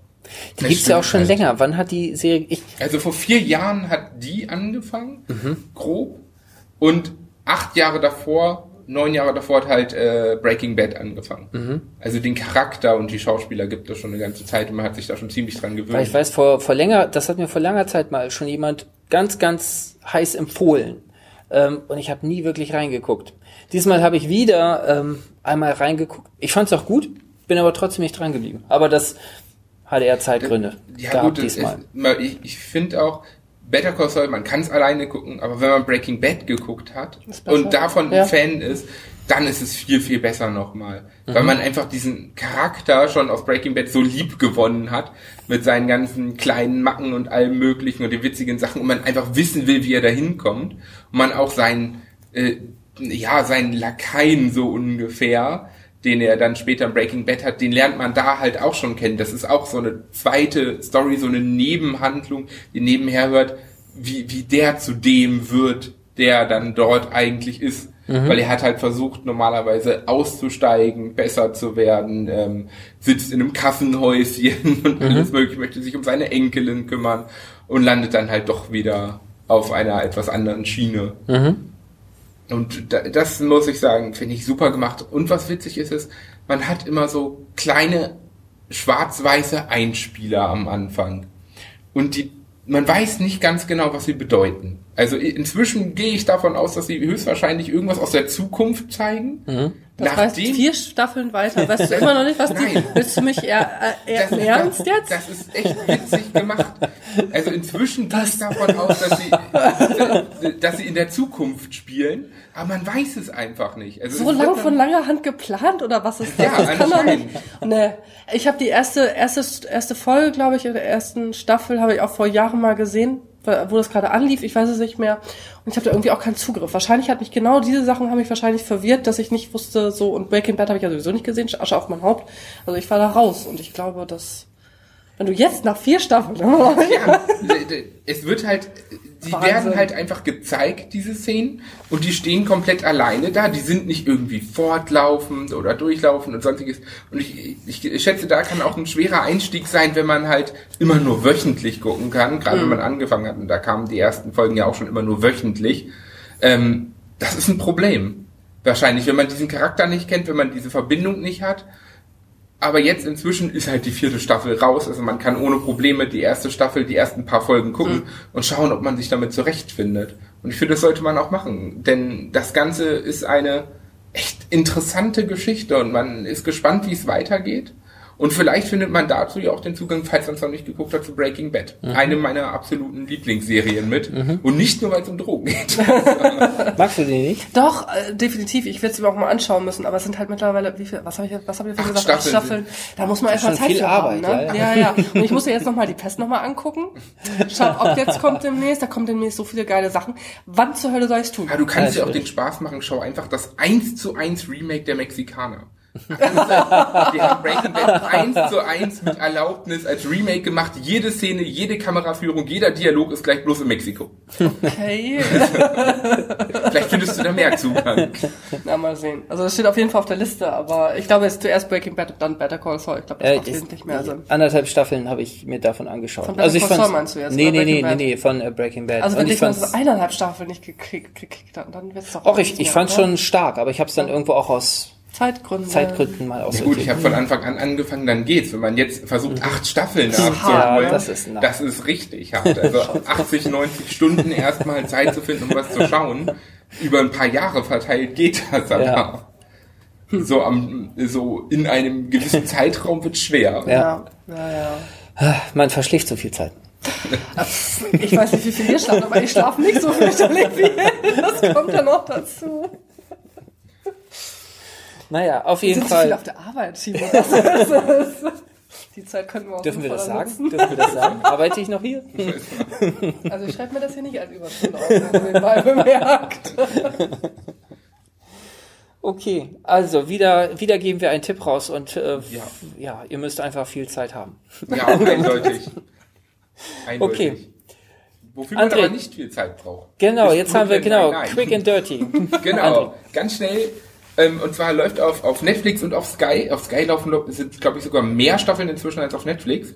Die gibt's ja auch schon halt. länger. Wann hat die Serie, ich, Also vor vier Jahren hat die angefangen, Mhm. grob. Und acht Jahre davor, neun Jahre davor hat halt äh, Breaking Bad angefangen. Mhm. Also den Charakter und die Schauspieler gibt es schon eine ganze Zeit und man hat sich da schon ziemlich dran gewöhnt. Weil ich weiß, vor, vor länger, das hat mir vor langer Zeit mal schon jemand ganz, ganz heiß empfohlen. Ähm, und ich habe nie wirklich reingeguckt. Diesmal habe ich wieder ähm, einmal reingeguckt. Ich fand es auch gut, bin aber trotzdem nicht dran geblieben. Aber das hatte eher Zeitgründe. Ja gehabt gut, es, diesmal. es, mal, ich, ich finde auch, Better Call Saul, man kann es alleine gucken, aber wenn man Breaking Bad geguckt hat und davon Ja. ein Fan ist, dann ist es viel, viel besser nochmal. Mhm. Weil man einfach diesen Charakter schon aus Breaking Bad so lieb gewonnen hat, mit seinen ganzen kleinen Macken und allem möglichen und den witzigen Sachen und man einfach wissen will, wie er da hinkommt. Und man auch seinen, äh, ja, seinen Lakaien so ungefähr, den er dann später in Breaking Bad hat, den lernt man da halt auch schon kennen. Das ist auch so eine zweite Story, so eine Nebenhandlung, die nebenher hört, wie, wie der zu dem wird, der dann dort eigentlich ist. Weil er hat halt versucht, normalerweise auszusteigen, besser zu werden, ähm, sitzt in einem Kassenhäuschen und alles mögliche, möchte sich um seine Enkelin kümmern und landet dann halt doch wieder auf einer etwas anderen Schiene. Und da, das muss ich sagen, finde ich super gemacht. Und was witzig ist, ist, man hat immer so kleine schwarz-weiße Einspieler am Anfang. Und die, man weiß nicht ganz genau, was sie bedeuten. Also inzwischen gehe ich davon aus, dass sie höchstwahrscheinlich irgendwas aus der Zukunft zeigen. Das heißt, vier Staffeln weiter. Weißt du immer noch nicht, was die. Nein. Willst du mich eher, äh, eher Das- ernst das, jetzt? Das ist echt witzig gemacht. Also inzwischen gehe ich davon aus, dass sie, dass sie in der Zukunft spielen, aber man weiß es einfach nicht. Also so es wird lang dann- von langer Hand geplant oder was ist das? Ja, das kann doch nicht. anscheinend. Nee. Ich habe die erste, erste, erste Folge, glaube ich, in der ersten Staffel habe ich auch vor Jahren mal gesehen, wo das gerade anlief. Ich weiß es nicht mehr. Und ich habe da irgendwie auch keinen Zugriff. Wahrscheinlich hat mich genau diese Sachen haben mich wahrscheinlich verwirrt, dass ich nicht wusste, so und Breaking Bad habe ich ja sowieso nicht gesehen, Asche auf mein Haupt. Also ich war da raus und ich glaube, dass wenn du jetzt nach vier Staffeln Ja, d- d- es wird halt, die Wahnsinn. werden halt einfach gezeigt, diese Szenen, und die stehen komplett alleine da. Die sind nicht irgendwie fortlaufend oder durchlaufend und sonstiges. Und ich, ich, schätze, da kann auch ein schwerer Einstieg sein, wenn man halt immer nur wöchentlich gucken kann. Gerade wenn man angefangen hat, und da kamen die ersten Folgen ja auch schon immer nur wöchentlich. Ähm, das ist ein Problem. Wahrscheinlich, wenn man diesen Charakter nicht kennt, wenn man diese Verbindung nicht hat. Aber jetzt inzwischen ist halt die vierte Staffel raus. Also man kann ohne Probleme die erste Staffel, die ersten paar Folgen gucken und schauen, ob man sich damit zurechtfindet. Und ich finde, das sollte man auch machen. Denn das Ganze ist eine echt interessante Geschichte und man ist gespannt, wie es weitergeht. Und vielleicht findet man dazu ja auch den Zugang, falls man es noch nicht geguckt hat, zu Breaking Bad. Eine meiner absoluten Lieblingsserien mit. Und nicht nur, weil es um Drogen geht. Magst du die nicht? Doch, äh, definitiv. Ich werde es mir auch mal anschauen müssen, aber es sind halt mittlerweile, wie viel, was habe ich, was hab ich Acht gesagt? Staffeln Da muss man erstmal Zeit viel für haben, Arbeit, ne? ja, Ja, ja. Und ich muss ja jetzt nochmal die Pest nochmal angucken. Schauen, ob jetzt kommt demnächst, da kommt demnächst so viele geile Sachen. Wann zur Hölle soll ich tun? Ja, du kannst dir auch den Spaß machen, schau einfach das 1 zu 1 Remake der Mexikaner. Die haben Breaking Bad 1 zu 1 mit Erlaubnis als Remake gemacht. Jede Szene, jede Kameraführung, jeder Dialog ist gleich bloß in Mexiko. Okay. Vielleicht findest du da mehr Zugang. Na, mal sehen. Also das steht auf jeden Fall auf der Liste, aber ich glaube, es ist zuerst Breaking Bad und dann Better Call Saul. Ich glaube, das Äh, macht ist- wesentlich mehr Sinn. Anderthalb Staffeln habe ich mir davon angeschaut. Von Better also ich Call Saul meinst du jetzt, Nee, nee, nee, nee, nee, von äh, Breaking Bad. Also wenn ich so eineinhalb Staffeln nicht gekriegt, gekriegt habe, dann wird's doch auch ich, ich oder? schon stark, aber ich habe es dann irgendwo auch aus Zeitgründen. Zeitgründen mal Ja, aussortiert. gut, ich habe von Anfang an angefangen, dann geht's. Wenn man jetzt versucht, acht Staffeln hart, nachzuholen, ne? das ist nah. das ist richtig hart. Also 80, 90 Stunden erstmal Zeit zu finden, um was zu schauen. Über ein paar Jahre verteilt geht das aber. Ja. So, am, so in einem gewissen Zeitraum wird schwer. Ja, ja, ja. Man verschläft so viel Zeit. Ich weiß nicht, wie viel ihr schlaft, aber ich schlafe nicht so fürchterlich viel. Das kommt dann noch dazu. Naja, auf Wir jeden sind zu viel Fall. auf der Arbeit, Timo. Die Zeit können wir auch Dürfen wir das sagen? nutzen. Dürfen wir das sagen? Arbeite ich noch hier? Also ich schreibe mir das hier nicht als Überstunde auf, wenn man nebenbei bemerkt. Okay, also wieder, wieder geben wir einen Tipp raus und äh, Ja. ja, ihr müsst einfach viel Zeit haben. Ja, eindeutig. eindeutig. Okay. Wofür man André. aber nicht viel Zeit braucht. Genau, jetzt haben wir, genau, Nine-Nine. quick and dirty. Genau, ganz schnell. Ähm, und zwar läuft auf, auf Netflix und auf Sky. Auf Sky laufen sind, glaube ich, sogar mehr Staffeln inzwischen als auf Netflix.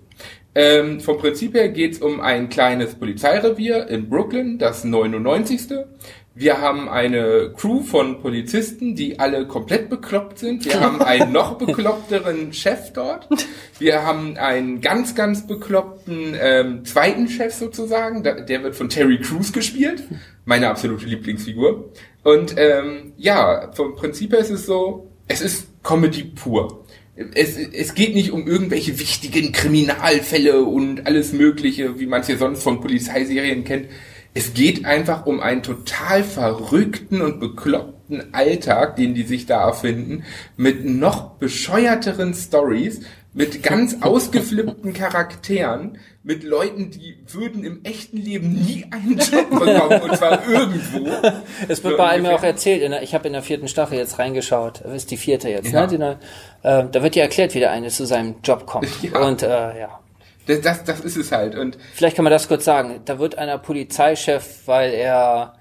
Ähm, vom Prinzip her geht's um ein kleines Polizeirevier in Brooklyn, das 99. Wir haben eine Crew von Polizisten, die alle komplett bekloppt sind. Wir haben einen noch bekloppteren Chef dort. Wir haben einen ganz, ganz bekloppten ähm, zweiten Chef sozusagen. Der wird von Terry Crews gespielt. Meine absolute Lieblingsfigur. Und ähm, ja, vom Prinzip her ist es so, es ist Comedy pur. Es, es geht nicht um irgendwelche wichtigen Kriminalfälle und alles Mögliche, wie man es hier sonst von Polizeiserien kennt. Es geht einfach um einen total verrückten und bekloppten Alltag, den die sich da erfinden, mit noch bescheuerteren Stories, mit ganz ausgeflippten Charakteren, mit Leuten, die würden im echten Leben nie einen Job bekommen, und zwar irgendwo. Es wird So bei einem auch erzählt, der, ich habe in der vierten Staffel jetzt reingeschaut, das ist die vierte jetzt, Ja. ne? Die, ne? äh, da wird ja erklärt, wie der eine zu seinem Job kommt. Ja. Und äh, ja, Das, das, das ist es halt. Und vielleicht kann man das kurz sagen. Da wird einer Polizeichef, weil er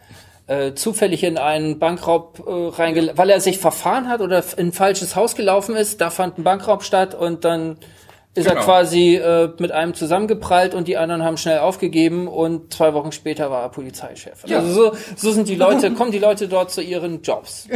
äh, zufällig in einen Bankraub äh, reingel, weil er sich verfahren hat oder in ein falsches Haus gelaufen ist. Da fand ein Bankraub statt und dann ist Genau. er quasi äh, mit einem zusammengeprallt und die anderen haben schnell aufgegeben und zwei Wochen später war er Polizeichef. Ja. Also so, so sind die Leute, kommen die Leute dort zu ihren Jobs.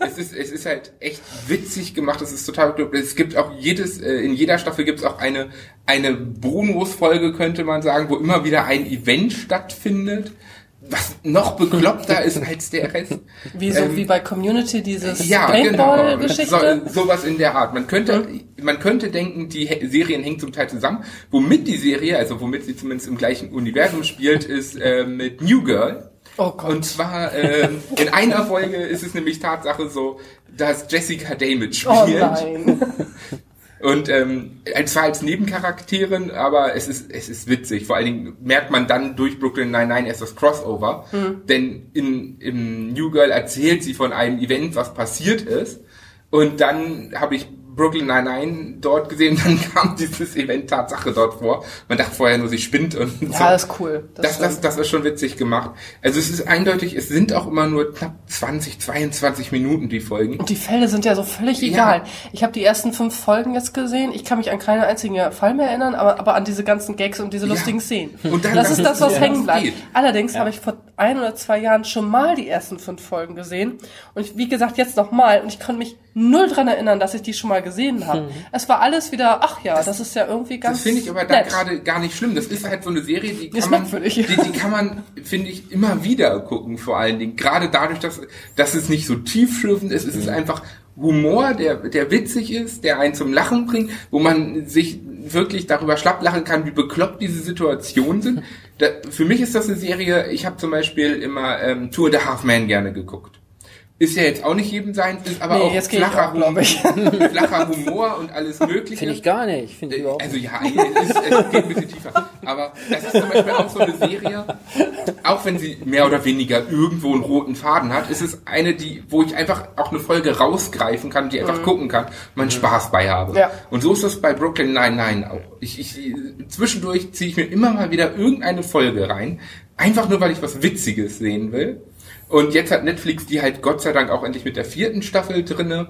Es ist, es ist halt echt witzig gemacht, es ist total. Es gibt auch jedes, äh, in jeder Staffel gibt es auch eine, eine Bonusfolge, könnte man sagen, wo immer wieder ein Event stattfindet, was noch bekloppter ist als der Rest. Wie so Ähm, wie bei Community dieses Ja, genau. Paintball-Geschichte. So, sowas in der Art. Man könnte, man könnte denken, die Serien hängen zum Teil zusammen. Womit die Serie, also womit sie zumindest im gleichen Universum spielt, ist äh, mit New Girl. Oh Gott. Und zwar ähm, in einer Folge ist es nämlich Tatsache so, dass Jessica Day mitspielt. Oh nein. Und ähm, zwar als Nebencharakterin, aber es ist es ist witzig. Vor allen Dingen merkt man dann durch Brooklyn Nine-Nine erst das Crossover. Denn in, im New Girl erzählt sie von einem Event, was passiert ist. Und dann habe ich Brooklyn Nine-Nine dort gesehen, dann kam dieses Event Tatsache dort vor. Man dachte vorher nur, sie spinnt und so. Ja, das ist cool. Das Das, das, das ist schon witzig gemacht. Also es ist eindeutig, es sind auch immer nur knapp 20, 22 Minuten die Folgen. Und die Fälle sind ja so völlig Ja. egal. Ich habe die ersten fünf Folgen jetzt gesehen. Ich kann mich an keinen einzigen Fall mehr erinnern, aber, aber an diese ganzen Gags und diese Ja. lustigen Szenen. Und dann- das ist das, was Ja. hängen bleibt. Allerdings habe ich vor ein oder zwei Jahren schon mal die ersten fünf Folgen gesehen. Und ich, wie gesagt, jetzt noch mal. Und ich konnte mich null dran erinnern, dass ich die schon mal gesehen habe. Es war alles wieder, ach ja, das, ist ja irgendwie ganz Das finde ich aber da gerade gar nicht schlimm. Das ist halt so eine Serie, die kann man, die, die kann man, finde ich, immer wieder gucken, vor allen Dingen. Gerade dadurch, dass, dass es nicht so tiefschürfend ist. Es ist einfach Humor, der, der witzig ist, der einen zum Lachen bringt, wo man sich wirklich darüber schlapp lachen kann, wie bekloppt diese Situationen sind. Da, für mich ist das eine Serie, ich habe zum Beispiel immer ähm, Tour the Half Man gerne geguckt. Ist ja jetzt auch nicht jedem sein, ist aber Nee, auch flacher, auch. Humor, flacher Humor und alles mögliche. Finde ich gar nicht. Finde ich überhaupt Also ja, es, ist, es geht ein bisschen tiefer. Aber das ist zum Beispiel auch so eine Serie, auch wenn sie mehr oder weniger irgendwo einen roten Faden hat, ist es eine, die, wo ich einfach auch eine Folge rausgreifen kann, die einfach gucken kann, man Spaß bei habe. Ja. Und so ist das bei Brooklyn Nine-Nine auch. Ich, ich, zwischendurch ziehe ich mir immer mal wieder irgendeine Folge rein, einfach nur, weil ich was Witziges sehen will. Und jetzt hat Netflix die halt Gott sei Dank auch endlich mit der vierten Staffel drinne.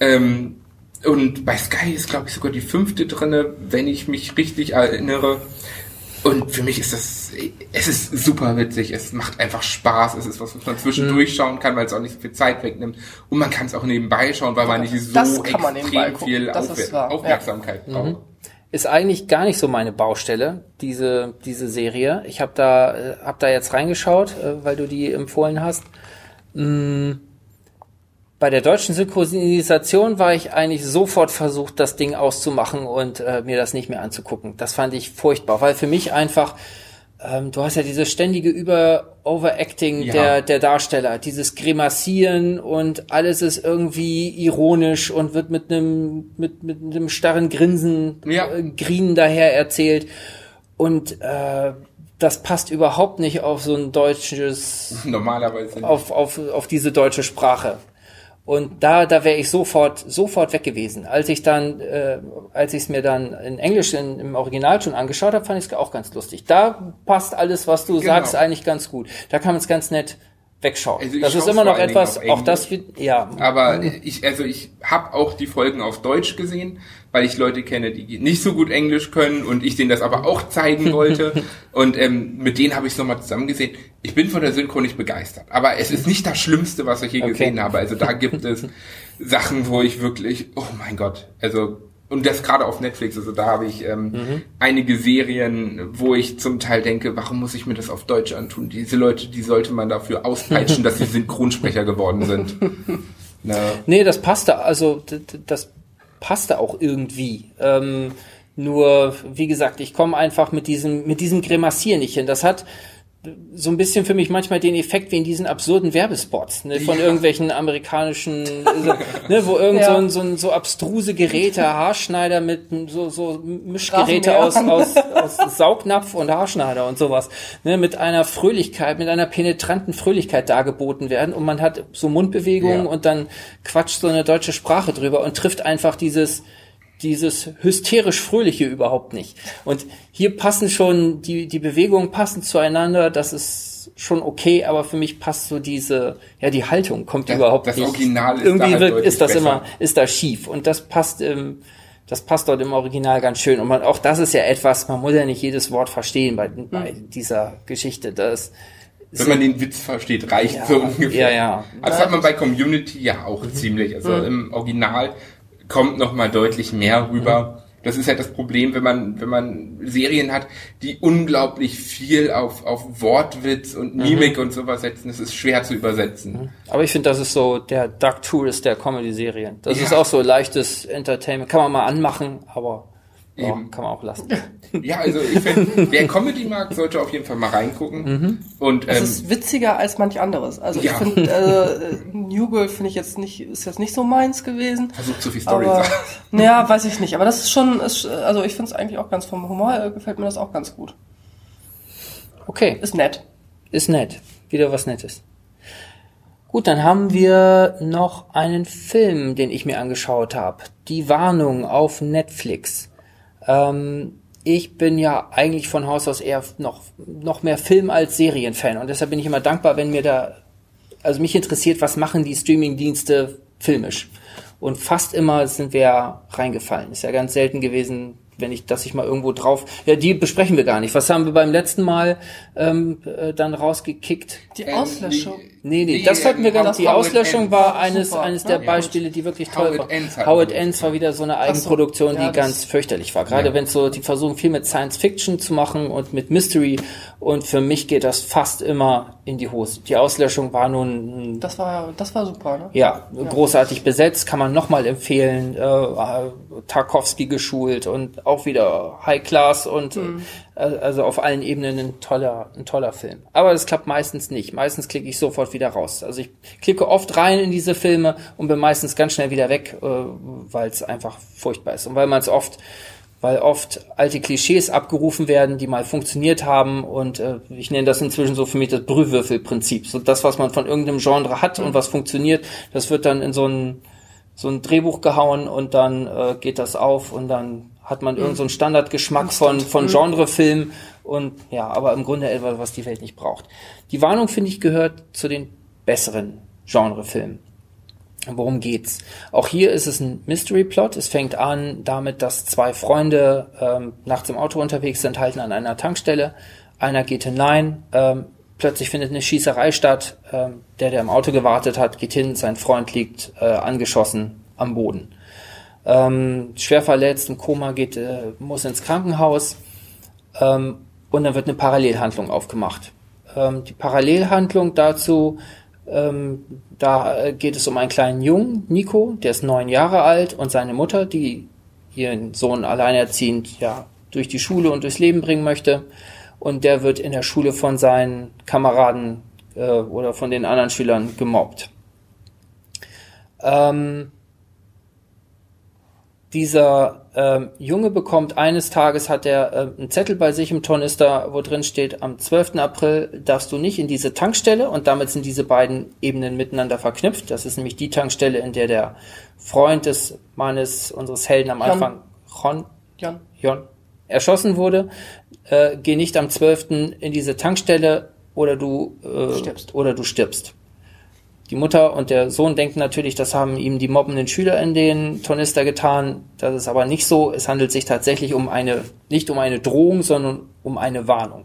Ähm, und bei Sky ist, glaube ich, sogar die fünfte drinne, wenn ich mich richtig erinnere. Und für mich ist das, es ist super witzig, es macht einfach Spaß, es ist was, was man zwischendurch schauen kann, weil es auch nicht so viel Zeit wegnimmt. Und man kann es auch nebenbei schauen, weil man nicht so extrem viel ja. Aufmerksamkeit braucht. Ist eigentlich gar nicht so meine Baustelle, diese, diese Serie. Ich habe da, äh, hab da jetzt reingeschaut, äh, weil du die empfohlen hast. Mm, bei der deutschen Synchronisation war ich eigentlich sofort versucht, das Ding auszumachen und äh, mir das nicht mehr anzugucken. Das fand ich furchtbar, weil für mich einfach, ähm, du hast ja dieses ständige Über-Overacting Ja. der, der Darsteller, dieses Grimassieren und alles ist irgendwie ironisch und wird mit einem mit, mit einem starren Grinsen, Ja. äh, Grinen daher erzählt. Und äh, das passt überhaupt nicht auf so ein deutsches Normalerweise. auf, auf, auf diese deutsche Sprache. Und da, da wäre ich sofort, sofort weg gewesen. Als ich dann, äh, als ich es mir dann in Englisch in, im Original schon angeschaut habe, fand ich es auch ganz lustig. Da passt alles, was du Genau. sagst, eigentlich ganz gut. Da kann man es ganz nett wegschauen. Also das ist immer noch etwas, auch das, wird- ja, Aber ich, also ich habe auch die Folgen auf Deutsch gesehen, weil ich Leute kenne, die nicht so gut Englisch können und ich denen das aber auch zeigen wollte. und ähm, mit denen habe ich es nochmal zusammen gesehen. Ich bin von der Synchro nicht begeistert, aber es ist nicht das Schlimmste, was ich je Okay. gesehen habe. Also da gibt es Sachen, wo ich wirklich, oh mein Gott, also und das gerade auf Netflix, also da habe ich ähm, einige Serien, wo ich zum Teil denke, warum muss ich mir das auf Deutsch antun? Diese Leute, die sollte man dafür auspeitschen, dass sie Synchronsprecher geworden sind. Na, Nee, das passte, also das passte auch irgendwie. Ähm, nur, wie gesagt, ich komme einfach mit diesem, mit diesem Grimassieren nicht hin. Das hat so ein bisschen für mich manchmal den Effekt wie in diesen absurden Werbespots ne, von Ja. irgendwelchen amerikanischen, so, ne, wo irgend so, Ja. ein, so, ein, so abstruse Geräte, Haarschneider mit so, so Mischgeräte aus, aus, aus Saugnapf und Haarschneider und sowas, ne, mit einer Fröhlichkeit, mit einer penetranten Fröhlichkeit dargeboten werden und man hat so Mundbewegungen Ja. und dann quatscht so eine deutsche Sprache drüber und trifft einfach dieses dieses hysterisch fröhliche überhaupt nicht. Und hier passen schon die die Bewegungen passen zueinander, das ist schon okay, aber für mich passt so diese, ja, die Haltung kommt Das- überhaupt das nicht. Original ist da Irgendwie halt wird, ist das besser. immer, ist da schief und das passt im, das passt dort im Original ganz schön. Und man, auch das ist ja etwas, man muss ja nicht jedes Wort verstehen bei, bei dieser Geschichte. Das Wenn man den Witz versteht, reicht Ja, so ungefähr. ja, ja. Also das hat man bei Community ja auch ziemlich. Also im Original kommt noch mal deutlich mehr rüber. Das ist halt das Problem, wenn man, wenn man Serien hat, die unglaublich viel auf, auf Wortwitz und Mimik und sowas setzen. Das ist schwer zu übersetzen. Aber ich finde, das ist so der Dark Tourist der Comedy-Serien. Das Ja. ist auch so leichtes Entertainment. Kann man mal anmachen, aber ja, Eben. kann man auch lassen. Ja, also ich finde, wer Comedy mag, sollte auf jeden Fall mal reingucken. Und Es ähm, ist witziger als manch anderes. Also Ja. ich finde, äh, New Girl finde ich jetzt nicht, ist jetzt nicht so meins gewesen. versucht so viel Story Aber, zu naja, weiß ich nicht. Aber das ist schon, ist, also ich finde es eigentlich auch ganz vom Humor, äh, gefällt mir das auch ganz gut. Okay, Ist nett. ist nett. Wieder was Nettes. Gut, dann haben wir noch einen Film, den ich mir angeschaut habe. Die Warnung auf Netflix. Ähm, ich bin ja eigentlich von Haus aus eher noch, noch mehr Film als Serienfan und deshalb bin ich immer dankbar, wenn mir da, also mich interessiert, was machen die Streamingdienste filmisch. Und fast immer sind wir reingefallen. Ist ja ganz selten gewesen, wenn ich, dass ich mal irgendwo drauf. Ja, die besprechen wir gar nicht. Was haben wir beim letzten Mal ähm, äh, dann rausgekickt? Die Ähm, Auslöschung. Nee, nee, Die, das hatten wir ähm, gar nicht. Die Auslöschung Ends. war eines, super, eines ne? der Ja, Beispiele, die wirklich toll Howard war. Ends hatten Howard wir. Ends war wieder so eine so. Eigenproduktion, Ja, die ganz fürchterlich war. Gerade Ja. wenn so, die versuchen viel mit Science Fiction zu machen und mit Mystery. Und für mich geht das fast immer in die Hose. Die Auslöschung war nun Das war, das war super, ne? ja, großartig besetzt, kann man nochmal empfehlen. Äh, Tarkovsky geschult und auch wieder High Class und äh, also auf allen Ebenen ein toller, ein toller Film. Aber das klappt meistens nicht. Meistens klicke ich sofort wieder raus. Also ich klicke oft rein in diese Filme und bin meistens ganz schnell wieder weg, äh, weil es einfach furchtbar ist und weil man es oft weil oft alte Klischees abgerufen werden, die mal funktioniert haben und äh, ich nenne das inzwischen so für mich das Brühwürfelprinzip. So das, was man von irgendeinem Genre hat und was funktioniert, das wird dann in so ein so ein Drehbuch gehauen und dann äh, geht das auf und dann hat man irgendeinen so Standardgeschmack von, von Genrefilm und ja, aber im Grunde etwas, was die Welt nicht braucht. Die Warnung, finde ich, gehört zu den besseren Genrefilmen. Worum geht's? Auch hier ist es ein Mystery-Plot. Es fängt an damit, dass zwei Freunde ähm, nachts im Auto unterwegs sind, halten an einer Tankstelle. Einer geht hinein, ähm, plötzlich findet eine Schießerei statt. Ähm, der, der im Auto gewartet hat, geht hin, sein Freund liegt äh, angeschossen am Boden. Ähm, schwer verletzt, im Koma geht, äh, muss ins Krankenhaus ähm, und dann wird eine Parallelhandlung aufgemacht. Ähm, die Parallelhandlung dazu, ähm, da äh, geht es um einen kleinen Jungen, Nico, der ist neun Jahre alt und seine Mutter, die ihren Sohn alleinerziehend ja durch die Schule und durchs Leben bringen möchte. Und der wird in der Schule von seinen Kameraden äh, oder von den anderen Schülern gemobbt. Ähm, dieser ähm, Junge bekommt eines Tages hat er äh, einen Zettel bei sich im Tornister, wo drin steht, am 12. April darfst du nicht in diese Tankstelle und damit sind diese beiden Ebenen miteinander verknüpft. Das ist nämlich die Tankstelle, in der der Freund des Mannes, unseres Helden am Jan. Anfang, Ron, Jan. Jon, erschossen wurde. Äh, geh nicht am 12. in diese Tankstelle oder du äh, Stirbst. oder du stirbst. Die Mutter und der Sohn denken natürlich, das haben ihm die mobbenden Schüler in den Tornister getan. Das ist aber nicht so. Es handelt sich tatsächlich um eine, nicht um eine Drohung, sondern um eine Warnung.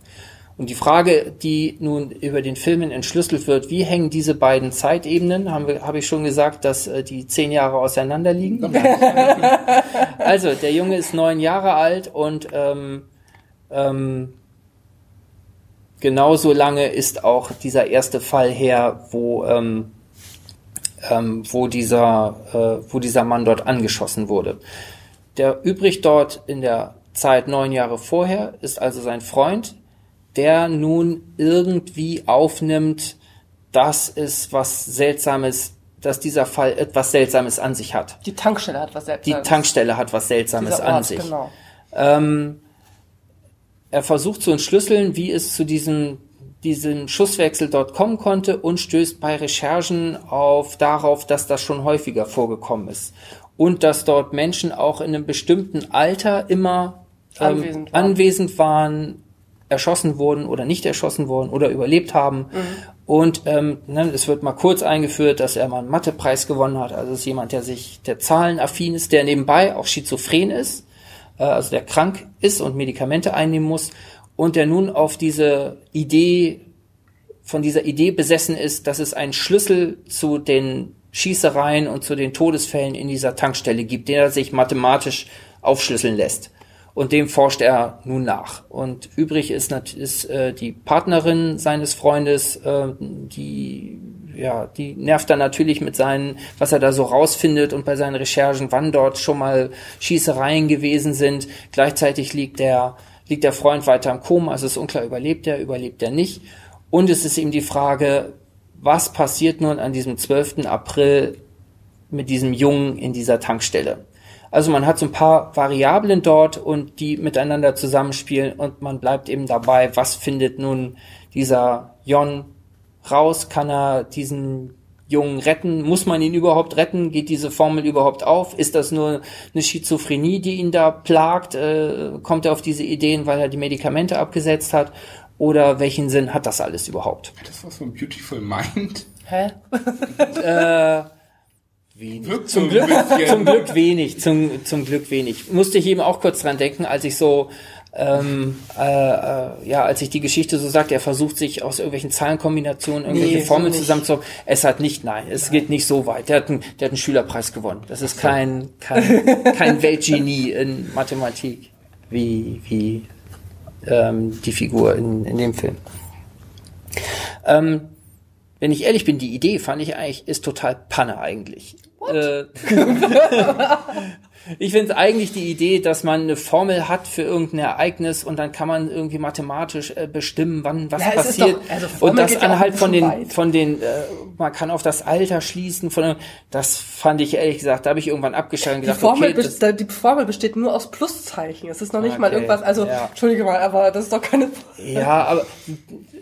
Und die Frage, die nun über den Filmen entschlüsselt wird, wie hängen diese beiden Zeitebenen, haben wir, habe ich schon gesagt, dass äh, die zehn Jahre auseinander liegen. also, der Junge ist neun Jahre alt und ähm, ähm, genauso lange ist auch dieser erste Fall her, wo, ähm, ähm, wo, dieser, äh, wo dieser Mann dort angeschossen wurde. Der übrig dort in der Zeit neun Jahre vorher ist also sein Freund, der nun irgendwie aufnimmt, dass es was Seltsames, dass dieser Fall etwas Seltsames an sich hat. Die Tankstelle hat was selbst. Die Tankstelle hat was Seltsames dieser an Ort, sich. Genau. Ähm, er versucht zu entschlüsseln, wie es zu diesem, diesem Schusswechsel dort kommen konnte und stößt bei Recherchen auf darauf, dass das schon häufiger vorgekommen ist. Und dass dort Menschen auch in einem bestimmten Alter immer ähm, Anwesend waren. anwesend waren erschossen wurden oder nicht erschossen wurden oder überlebt haben. Und ähm, ne, es wird mal kurz eingeführt, dass er mal einen Mathepreis gewonnen hat. Also es ist jemand, der sich, der zahlenaffin ist, der nebenbei auch schizophren ist, äh, also der krank ist und Medikamente einnehmen muss und der nun auf diese Idee, von dieser Idee besessen ist, dass es einen Schlüssel zu den Schießereien und zu den Todesfällen in dieser Tankstelle gibt, den er sich mathematisch aufschlüsseln lässt. Und dem forscht er nun nach. Und übrig ist, ist äh, die Partnerin seines Freundes, äh, die ja, die nervt dann natürlich mit seinen, was er da so rausfindet und bei seinen Recherchen, wann dort schon mal Schießereien gewesen sind. Gleichzeitig liegt der, liegt der Freund weiter im Koma, also es ist unklar, überlebt er, überlebt er nicht. Und es ist eben die Frage, was passiert nun an diesem 12. April mit diesem Jungen in dieser Tankstelle? Also man hat so ein paar Variablen dort und die miteinander zusammenspielen und man bleibt eben dabei, was findet nun dieser Jon raus? Kann er diesen Jungen retten? Muss man ihn überhaupt retten? Geht diese Formel überhaupt auf? Ist das nur eine Schizophrenie, die ihn da plagt? Äh, kommt er auf diese Ideen, weil er die Medikamente abgesetzt hat? Oder welchen Sinn hat das alles überhaupt? Das was von Beautiful Mind? Hä? Wenig. Wirkt Zum, so ein Glück, zum Glück wenig, zum, zum Glück wenig. Musste ich eben auch kurz dran denken, als ich so, ähm, äh, äh, ja, als ich die Geschichte so sagte, er versucht sich aus irgendwelchen Zahlenkombinationen irgendwelche Nee, so Formeln nicht. zusammenzubauen. Es hat nicht, nein, es geht nicht so weit. Der hat, einen, der hat einen Schülerpreis gewonnen. Das ist kein, kein, kein Weltgenie in Mathematik wie, wie ähm, die Figur in, in dem Film. Ähm, wenn ich ehrlich bin, die Idee fand ich eigentlich, ist total Panne eigentlich. Äh, ich finde eigentlich die Idee, dass man eine Formel hat für irgendein Ereignis und dann kann man irgendwie mathematisch äh, bestimmen, wann was Ja, es passiert. doch- also Formel und das anhalt von den, weit. von den, äh, man kann auf das Alter schließen, von, das fand ich ehrlich gesagt, da habe ich irgendwann abgeschaltet und Die gedacht, Formel, okay, das, die Formel besteht nur aus Pluszeichen. Es ist noch nicht mal Okay, irgendwas, also, ja. entschuldige mal, aber das ist doch keine, Ja, aber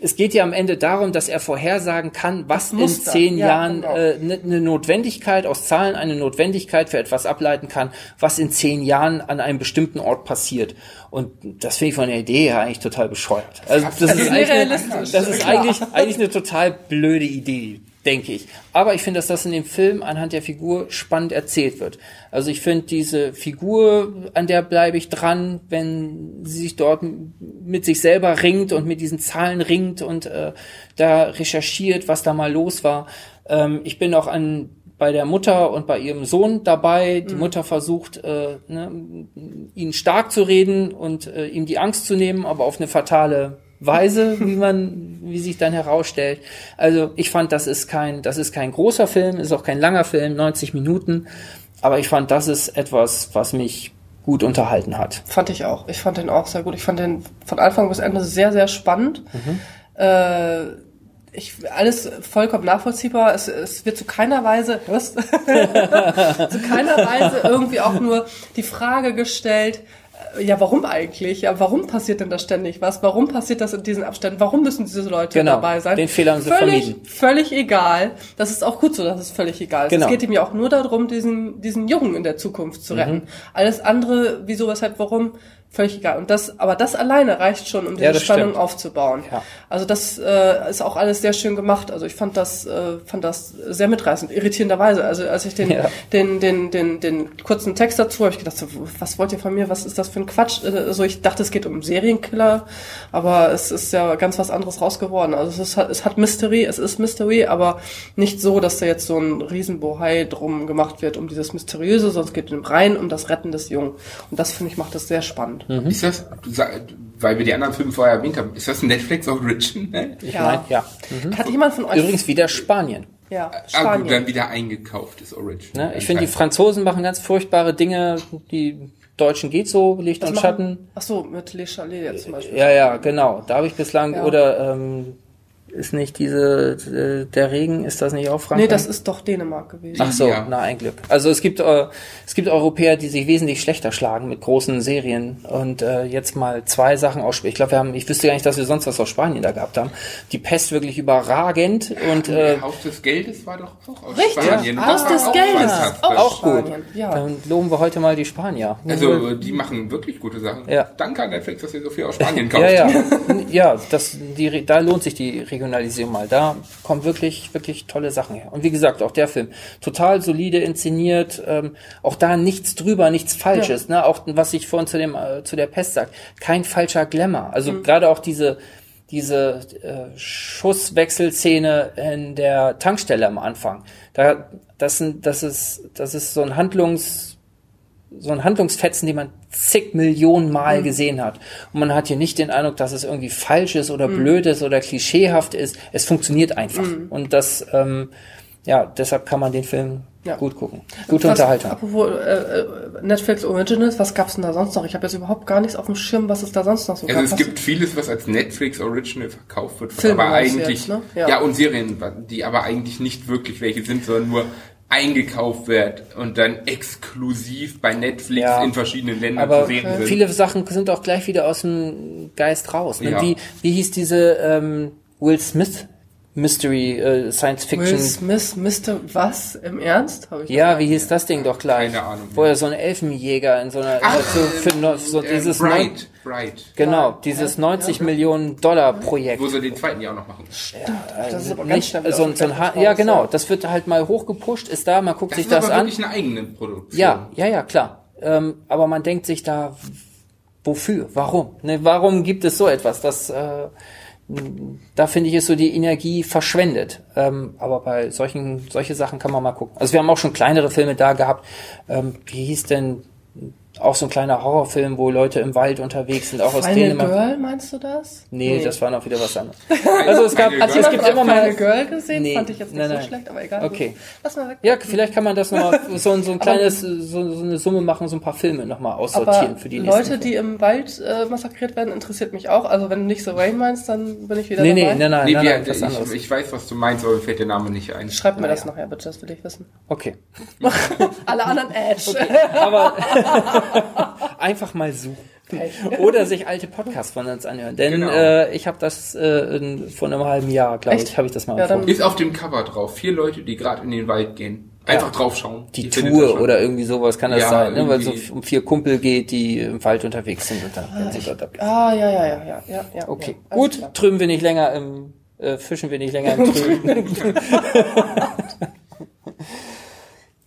es geht ja am Ende darum, dass er vorhersagen kann, was in zehn ja, Jahren genau. äh, ne- eine Notwendigkeit aus Zahlen eine Notwendigkeit für etwas ableiten kann, was in zehn Jahren an einem bestimmten Ort passiert. Und das finde ich von der Idee her eigentlich total bescheuert. Also das ist eigentlich, eine, das ist eigentlich, eigentlich eine total blöde Idee, denke ich. Aber ich finde, dass das in dem Film anhand der Figur spannend erzählt wird. Also ich finde diese Figur, an der bleibe ich dran, wenn sie sich dort mit sich selber ringt und mit diesen Zahlen ringt und äh, da recherchiert, was da mal los war. Ähm, ich bin auch an bei der Mutter und bei ihrem Sohn dabei. Die Mutter versucht, äh, ne, ihn stark zu reden und äh, ihm die Angst zu nehmen, aber auf eine fatale Weise, wie man, wie sich dann herausstellt. Also ich fand, das ist kein, das ist kein großer Film, ist auch kein langer Film, 90 Minuten. Aber ich fand, das ist etwas, was mich gut unterhalten hat. fand ich auch. Ich fand den auch sehr gut. Ich fand den von Anfang bis Ende sehr, sehr spannend. Äh, ich, alles vollkommen nachvollziehbar. Es, es wird zu keiner Weise, was? zu keiner Weise irgendwie auch nur die Frage gestellt, ja, warum eigentlich? Ja, warum passiert denn da ständig was? Warum passiert das in diesen Abständen? Warum müssen diese Leute Genau, dabei sein? den Fehler haben sie völlig, vermieden. Völlig egal. Das ist auch gut so, dass es völlig egal ist. Genau. Es geht ihm ja auch nur darum, diesen, diesen Jungen in der Zukunft zu retten. Alles andere, wieso, weshalb, warum, völlig egal. Und das, aber das alleine reicht schon, um diese Ja, Spannung stimmt. aufzubauen. Ja. Also das äh, ist auch alles sehr schön gemacht. Also ich fand das, äh, fand das sehr mitreißend, irritierenderweise. Also als ich den, Ja. den, den, den, den kurzen Text dazu habe ich gedacht, so, was wollt ihr von mir? Was ist das für ein Quatsch? Also ich dachte, es geht um Serienkiller, aber es ist ja ganz was anderes raus geworden. Also es, ist, es hat Mystery, es ist Mystery, aber nicht so, dass da jetzt so ein Riesenbohai drum gemacht wird um dieses Mysteriöse, sondern es geht rein um das Retten des Jungen. Und das finde ich macht das sehr spannend. Ist das, du sag- weil wir die anderen Filme vorher erwähnt haben, ist das ein Netflix Original? Ich Ja. mein, ja. Hat jemand von euch Übrigens wieder Spanien. ja, Ah, gut, Spanien. dann wieder eingekauftes Original. Ne? Ich finde, die Franzosen machen ganz furchtbare Dinge. Die Deutschen geht so, Licht Was und machen- Schatten. Ach so, mit Le Chalet jetzt zum Beispiel. Ja, ja, genau. Da habe ich bislang Ja. oder ähm, ist nicht diese, äh, der Regen, ist das nicht auch Frankreich? Nee, das ist doch Dänemark gewesen. Ach so, Ja. na ein Glück. Also es gibt äh, es gibt Europäer, die sich wesentlich schlechter schlagen mit großen Serien und äh, jetzt mal zwei Sachen ausspielen. Ich glaube, wir haben, ich wüsste gar nicht, dass wir sonst was aus Spanien da gehabt haben. Die Pest wirklich überragend und äh, Der Haus des Geldes war doch auch aus Richtig, Spanien. Haus Das war des auch Geldes. Auch, Auch gut. Spanien. Ja. dann loben wir heute mal die Spanier. Also, die machen wirklich gute Sachen. Ja. Danke an Netflix, dass ihr so viel aus Spanien kauft. ja, ja, ja, das, die, da lohnt sich die Regionalisierung mal. Da kommen wirklich, wirklich tolle Sachen her. Und wie gesagt, auch der Film total solide inszeniert, ähm, auch da nichts drüber, nichts Falsches. Ne? Auch was ich vorhin zu dem äh, zu der Pest sagt, kein falscher Glamour. Also gerade auch diese diese äh, Schusswechselszene in der Tankstelle am Anfang. Da das sind das ist das ist so ein Handlungs so ein Handlungsfetzen, den man zig Millionen Mal gesehen hat. Und man hat hier nicht den Eindruck, dass es irgendwie falsch ist oder blöd ist oder klischeehaft ist. Es funktioniert einfach. Und das, ähm, ja, deshalb kann man den Film Ja. gut gucken. Gute was, Unterhaltung. Apropos äh, äh, Netflix Originals, was gab's denn da sonst noch? Ich habe jetzt überhaupt gar nichts auf dem Schirm, was es da sonst noch so Also gab. es Was- gibt vieles, was als Netflix Original verkauft wird, was Filme aber eigentlich jetzt, ne? ja. Ja. und Serien, die aber eigentlich nicht wirklich welche sind, sondern nur eingekauft wird und dann exklusiv bei Netflix Ja. in verschiedenen Ländern Aber zu sehen sind. viele Sachen sind auch gleich wieder aus dem Geist raus. Ne? Ja. Wie, wie hieß diese ähm, Will Smith Mystery äh, Science Will Fiction? Smith, Mr. Was? Im Ernst? Hab ich Ja, wie hieß das Ding doch gleich? Keine Ahnung. Wo er so ein Elfenjäger in so einer Ach, so, für, no- so äh, dieses Bright, Bright. genau dieses 90 Millionen Dollar Projekt. Wo sie den zweiten ja auch noch machen. nicht. Das ist aber ganz nicht wieder so, so ein ha ja genau, das wird halt mal hochgepusht, ist da, man guckt Das sich ist das aber an. wirklich eine eigene Produktion. Ja, ja, ja, klar. Ähm, aber man denkt sich da, wofür? Warum? Ne, warum gibt es so etwas? Das, äh, da finde ich, ist so die Energie verschwendet. Ähm, aber bei solchen, solche Sachen kann man mal gucken. Also wir haben auch schon kleinere Filme da gehabt. Ähm, wie hieß denn auch so ein kleiner Horrorfilm, wo Leute im Wald unterwegs sind, auch aus Final Dänemark? Girl, meinst du das? Nee, das war noch wieder was anderes. Also es gab, Final also es gibt immer Final mal, Girl gesehen? Nee, Fand ich jetzt nicht nein, so nein. schlecht, aber egal. Okay. Lass mal weg. ja, vielleicht kann man das nochmal, so, so ein kleines, so, so eine Summe machen, so ein paar Filme nochmal aussortieren Aber für die nächsten. Leute, die im Wald äh, massakriert werden, interessiert mich auch. Also wenn du nicht so Rain meinst, dann bin ich wieder Nee, nee, dabei. nein, nein, Nee, nein, nein, was anderes. ich, ich weiß, was du meinst, aber mir fällt der Name nicht ein. Schreib mir das Naja. nachher bitte, das will ich wissen. Okay. Alle anderen Edge. Aber einfach mal suchen. Oder sich alte Podcasts von uns anhören. Denn Genau. äh, ich habe das äh, in, vor einem halben Jahr, glaube Echt? ich, habe ich das mal Ja, empfohlen. Ist auf dem Cover drauf. Vier Leute, die gerade in den Wald gehen. Einfach Ja. draufschauen. Die das Tour oder irgendwie sowas kann das Ja, sein, ne? weil es so um vier Kumpel geht, die im Wald unterwegs sind und dann werden sie dort ab. Ah, ja, ja, ja, ja, ja, ja. Okay, gut, klar. trüben wir nicht länger im, äh, fischen wir nicht länger im Trüben.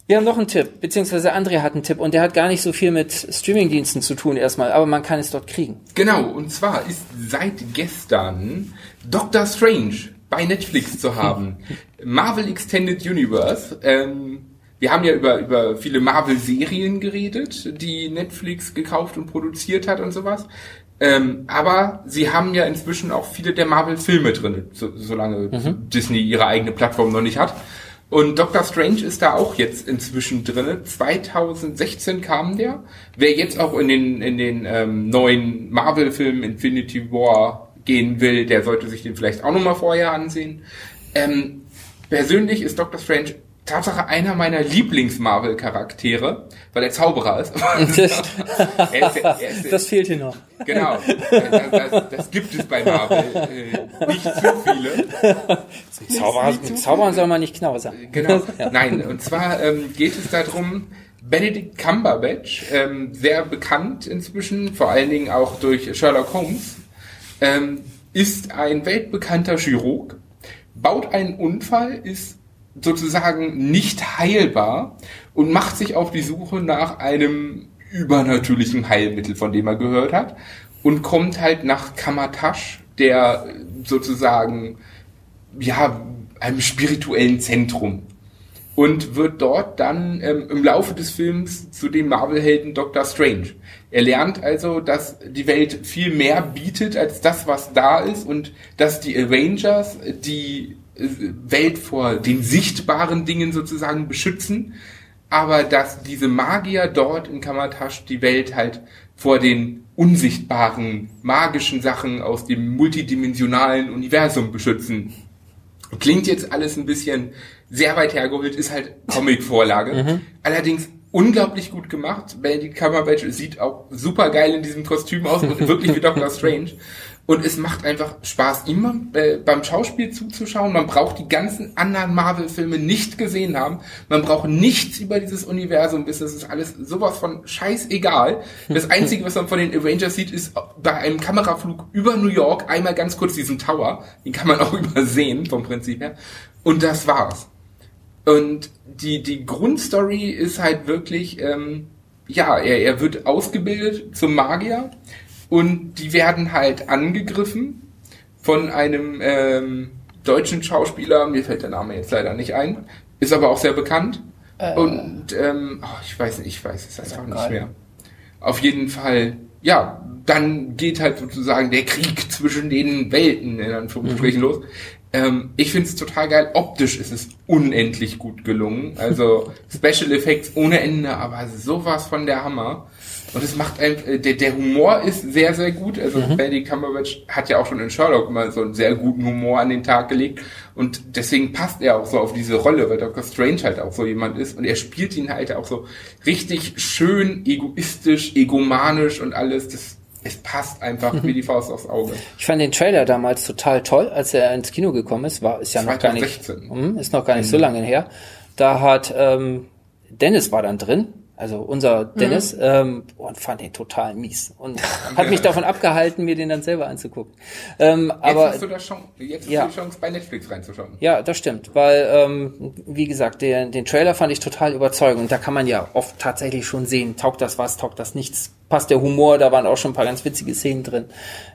Wir haben noch einen Tipp, beziehungsweise André hat einen Tipp und der hat gar nicht so viel mit Streamingdiensten zu tun erstmal, aber man kann es dort kriegen. Genau, und zwar ist seit gestern Doctor Strange bei Netflix zu haben. Marvel Extended Universe. Ähm, wir haben ja über, über viele Marvel-Serien geredet, die Netflix gekauft und produziert hat und sowas. Ähm, aber sie haben ja inzwischen auch viele der Marvel-Filme drin, so, solange Disney ihre eigene Plattform noch nicht hat. Und Doctor Strange ist da auch jetzt inzwischen drinne. 2016 kam der. Wer jetzt auch in den, in den ähm, neuen Marvel-Film Infinity War gehen will, der sollte sich den vielleicht auch nochmal vorher ansehen. Ähm, persönlich ist Doctor Strange Tatsache einer meiner Lieblings-Marvel-Charaktere, weil er Zauberer ist. er ist, er ist, Das fehlt hier noch. genau, das, das, das gibt es bei Marvel äh, nicht zu viele. Zauberer, mit Zaubern soll man nicht knauser. Genau. Nein, und zwar ähm, geht es darum, Benedict Cumberbatch, ähm, sehr bekannt inzwischen, vor allen Dingen auch durch Sherlock Holmes, ähm, ist ein weltbekannter Chirurg, baut einen Unfall, ist sozusagen nicht heilbar und macht sich auf die Suche nach einem übernatürlichen Heilmittel, von dem er gehört hat, und kommt halt nach Kamatasch, der sozusagen ja, einem spirituellen Zentrum. Und wird dort dann ähm, im Laufe des Films zu dem Marvel-Helden Doctor Strange. Er lernt also, dass die Welt viel mehr bietet als das, was da ist und dass die Avengers die Welt vor den sichtbaren Dingen sozusagen beschützen, aber dass diese Magier dort in Kamatasch die Welt halt vor den unsichtbaren, magischen Sachen aus dem multidimensionalen Universum beschützen. Klingt jetzt alles ein bisschen sehr weit hergeholt, ist halt Comic-Vorlage. Mhm. Allerdings unglaublich gut gemacht. Benedict Cumberbatch sieht auch super geil in diesem Kostüm aus und wirklich wie Doctor Strange. Und es macht einfach Spaß, ihm äh, beim Schauspiel zuzuschauen. Man braucht die ganzen anderen Marvel-Filme nicht gesehen haben. Man braucht nichts über dieses Universum wissen. Das ist alles sowas von scheißegal. Das Einzige, was man von den Avengers sieht, ist bei einem Kameraflug über New York einmal ganz kurz diesen Tower. Den kann man auch übersehen vom Prinzip her. Und das war's. Und die, die Grundstory ist halt wirklich, ähm, ja, er, er wird ausgebildet zum Magier und die werden halt angegriffen von einem ähm, deutschen Schauspieler, mir fällt der Name jetzt leider nicht ein, ist aber auch sehr bekannt. Äh, und ähm, oh, ich weiß nicht, ich weiß es einfach nicht mehr. Auf jeden Fall, ja, dann geht halt sozusagen der Krieg zwischen den Welten in Anführungsstrichen mhm. los. Ähm, ich finde es total geil. Optisch ist es unendlich gut gelungen. Also Special Effects ohne Ende, aber sowas von der Hammer. Und es macht ein, äh, der, der Humor ist sehr, sehr gut. Also mhm. Benedict Cumberbatch hat ja auch schon in Sherlock mal so einen sehr guten Humor an den Tag gelegt. Und deswegen passt er auch so auf diese Rolle, weil Dr. Strange halt auch so jemand ist. Und er spielt ihn halt auch so richtig schön egoistisch, egomanisch und alles. Das, es passt einfach mhm. wie die Faust aufs Auge. Ich fand den Trailer damals total toll, als er ins Kino gekommen ist. War ist ja 2016. noch gar nicht, ist noch gar nicht mhm. so lange her. Da hat ähm, Dennis war dann drin also unser Dennis, mhm. ähm, und fand den total mies und hat mich davon abgehalten, mir den dann selber anzugucken. Ähm, jetzt aber, hast du da Chance, jetzt ja, hast du die Chance, bei Netflix reinzuschauen. Ja, das stimmt, weil, ähm, wie gesagt, den, den Trailer fand ich total überzeugend und da kann man ja oft tatsächlich schon sehen, taugt das was, taugt das nichts, passt der Humor, da waren auch schon ein paar ganz witzige Szenen drin.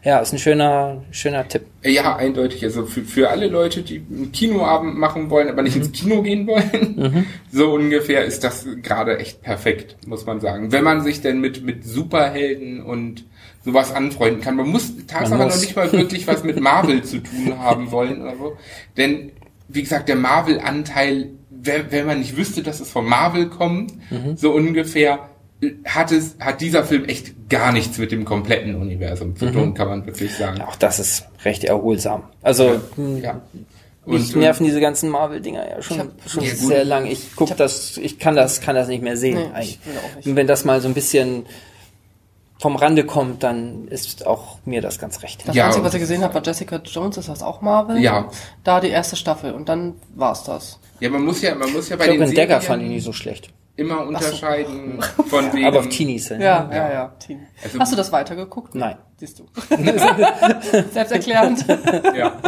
Ja, ist ein schöner, schöner Tipp. Ja, eindeutig. Also für, für alle Leute, die einen Kinoabend machen wollen, aber nicht mhm. ins Kino gehen wollen, mhm. so ungefähr ist das gerade echt perfekt, muss man sagen. Wenn man sich denn mit, mit Superhelden und sowas anfreunden kann. Man muss tatsächlich noch nicht mal wirklich was mit Marvel zu tun haben wollen oder so. Denn, wie gesagt, der Marvel-Anteil, wenn, wenn man nicht wüsste, dass es von Marvel kommt, mhm. so ungefähr, hat es, hat dieser Film echt gar nichts mit dem kompletten Universum zu tun, mhm. kann man wirklich sagen. Auch das ist recht erholsam. Also, ja. Hm, ja. Und, mich nerven diese ganzen Marvel-Dinger ja schon, hab, schon ja, sehr lang. Ich guck ich das, ich kann das, kann das nicht mehr sehen. Nee, eigentlich. Und wenn das mal so ein bisschen vom Rande kommt, dann ist auch mir das ganz recht. Das ja. Einzige, was ich gesehen habe, war Jessica Jones, ist das auch Marvel? Ja. Da die erste Staffel und dann war's das. Ja, man muss ja, man muss ja bei ich den Serien... Dagger fand ich nicht so schlecht immer unterscheiden so. von wegen. Aber auf Teenies hin. Ja, ja, ja. ja. Also, Hast du das weitergeguckt? Nein. Siehst du. Selbsterklärend. ja.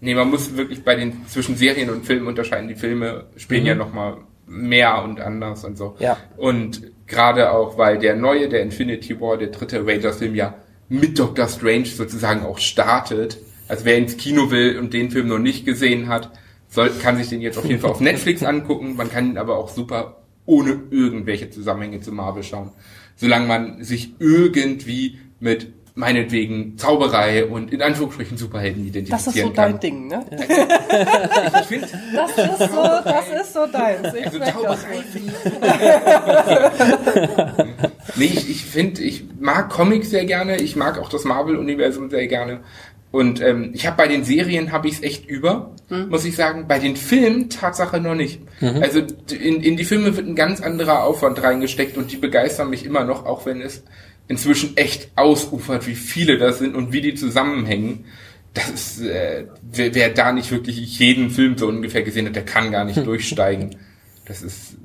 Nee, man muss wirklich bei den zwischen Serien und Filmen unterscheiden. Die Filme spielen mhm. ja nochmal mehr und anders und so. Ja. Und gerade auch, weil der neue, der Infinity War, der dritte Avengers-Film ja mit Doctor Strange sozusagen auch startet. Also wer ins Kino will und den Film noch nicht gesehen hat, soll, kann sich den jetzt auf jeden Fall auf Netflix angucken. Man kann ihn aber auch super ohne irgendwelche Zusammenhänge zu Marvel schauen. Solange man sich irgendwie mit meinetwegen Zauberei und in Anführungsstrichen Superhelden identifizieren Das ist so kann. dein Ding, ne? ich finde, das ist so, das ist so deins. Ich also Zauberei Nee, ich, ich finde, ich mag Comics sehr gerne, ich mag auch das Marvel-Universum sehr gerne. Und ähm, ich habe bei den Serien habe ich es echt über, mhm. muss ich sagen. Bei den Filmen Tatsache noch nicht. Mhm. Also in, in die Filme wird ein ganz anderer Aufwand reingesteckt und die begeistern mich immer noch, auch wenn es inzwischen echt ausufert, wie viele das sind und wie die zusammenhängen. Das ist, äh, wer, wer da nicht wirklich jeden Film so ungefähr gesehen hat, der kann gar nicht durchsteigen. Das ist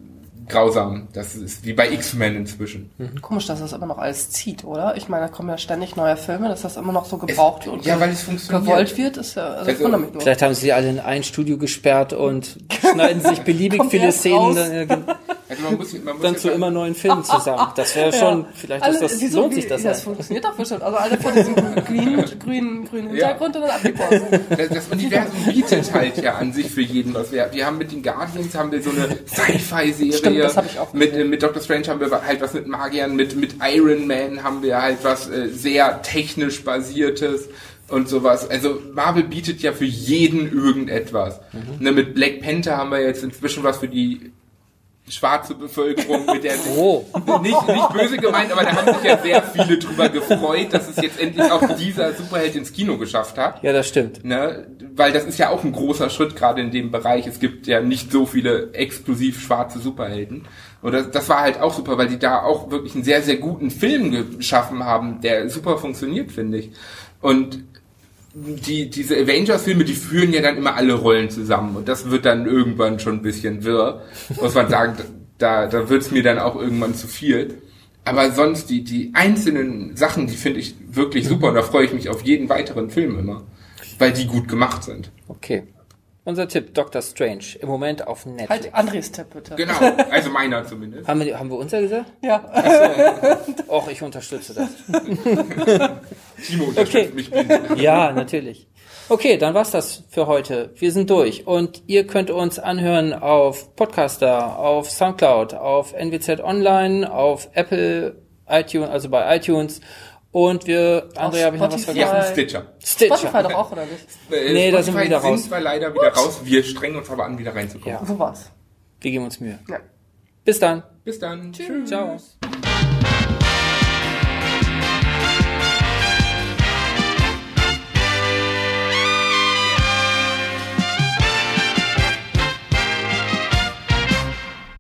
grausam. Das ist wie bei X-Men inzwischen. Mhm. Komisch, dass das immer noch alles zieht, oder? Ich meine, da kommen ja ständig neue Filme, dass das immer noch so gebraucht es, und ja, weil es funktioniert. gewollt wird, ist ja, also, also mich nur. Vielleicht haben sie alle in ein Studio gesperrt und schneiden sich beliebig viele Szenen. Dann, also man muss, man muss dann zu immer neuen Filmen zusammen. Das wäre schon, ja. vielleicht ist das, wieso, lohnt sich das. Das funktioniert doch bestimmt. Also alle vor diesem grünen, grünen, grünen Hintergrund ja. und dann abgebrochen. Das, das Universum bietet halt ja an sich für jeden was. Wir, wir haben mit den Guardians haben wir so eine Sci-Fi-Serie das habe ich auch. Mit, äh, mit Doctor Strange haben wir halt was mit Magiern, mit, mit Iron Man haben wir halt was äh, sehr technisch basiertes und sowas. Also Marvel bietet ja für jeden irgendetwas. Mhm. Ne, mit Black Panther haben wir jetzt inzwischen was für die schwarze Bevölkerung, mit der sich Oh. nicht, nicht böse gemeint, aber da haben sich ja sehr viele drüber gefreut, dass es jetzt endlich auch dieser Superheld ins Kino geschafft hat. Ja, das stimmt. Ne? Weil das ist ja auch ein großer Schritt gerade in dem Bereich. Es gibt ja nicht so viele exklusiv schwarze Superhelden. Und das, das war halt auch super, weil die da auch wirklich einen sehr, sehr guten Film geschaffen haben, der super funktioniert, finde ich. Und die, diese Avengers-Filme, die führen ja dann immer alle Rollen zusammen und das wird dann irgendwann schon ein bisschen wirr, muss man sagen, da, da wird's mir dann auch irgendwann zu viel. Aber sonst, die, die einzelnen Sachen, die finde ich wirklich super und da freue ich mich auf jeden weiteren Film immer, weil die gut gemacht sind. Okay. Unser Tipp, Doctor Strange. Im Moment auf Netflix. Halt Andres Tipp bitte. Genau, also meiner zumindest. Haben wir, haben wir unser gesagt? Ja. Och, ich unterstütze das. Timo unterstützt Okay. mich blind. Ja, natürlich. Okay, dann war's das für heute. Wir sind durch und ihr könnt uns anhören auf Podcaster, auf Soundcloud, auf NWZ Online, auf Apple, iTunes, also bei iTunes und wir, Andrea, habe ich noch was. Ja, vergessen? von Stitcher. Stitcher. Spotify doch auch, oder nicht? Äh, Nee, da sind wir wieder raus. sind wir leider wieder raus. Wir strengen uns aber an, wieder reinzukommen. Ja. So war's. Wir geben uns Mühe. Ja. Bis dann. Bis dann. Tschüss. Ciao.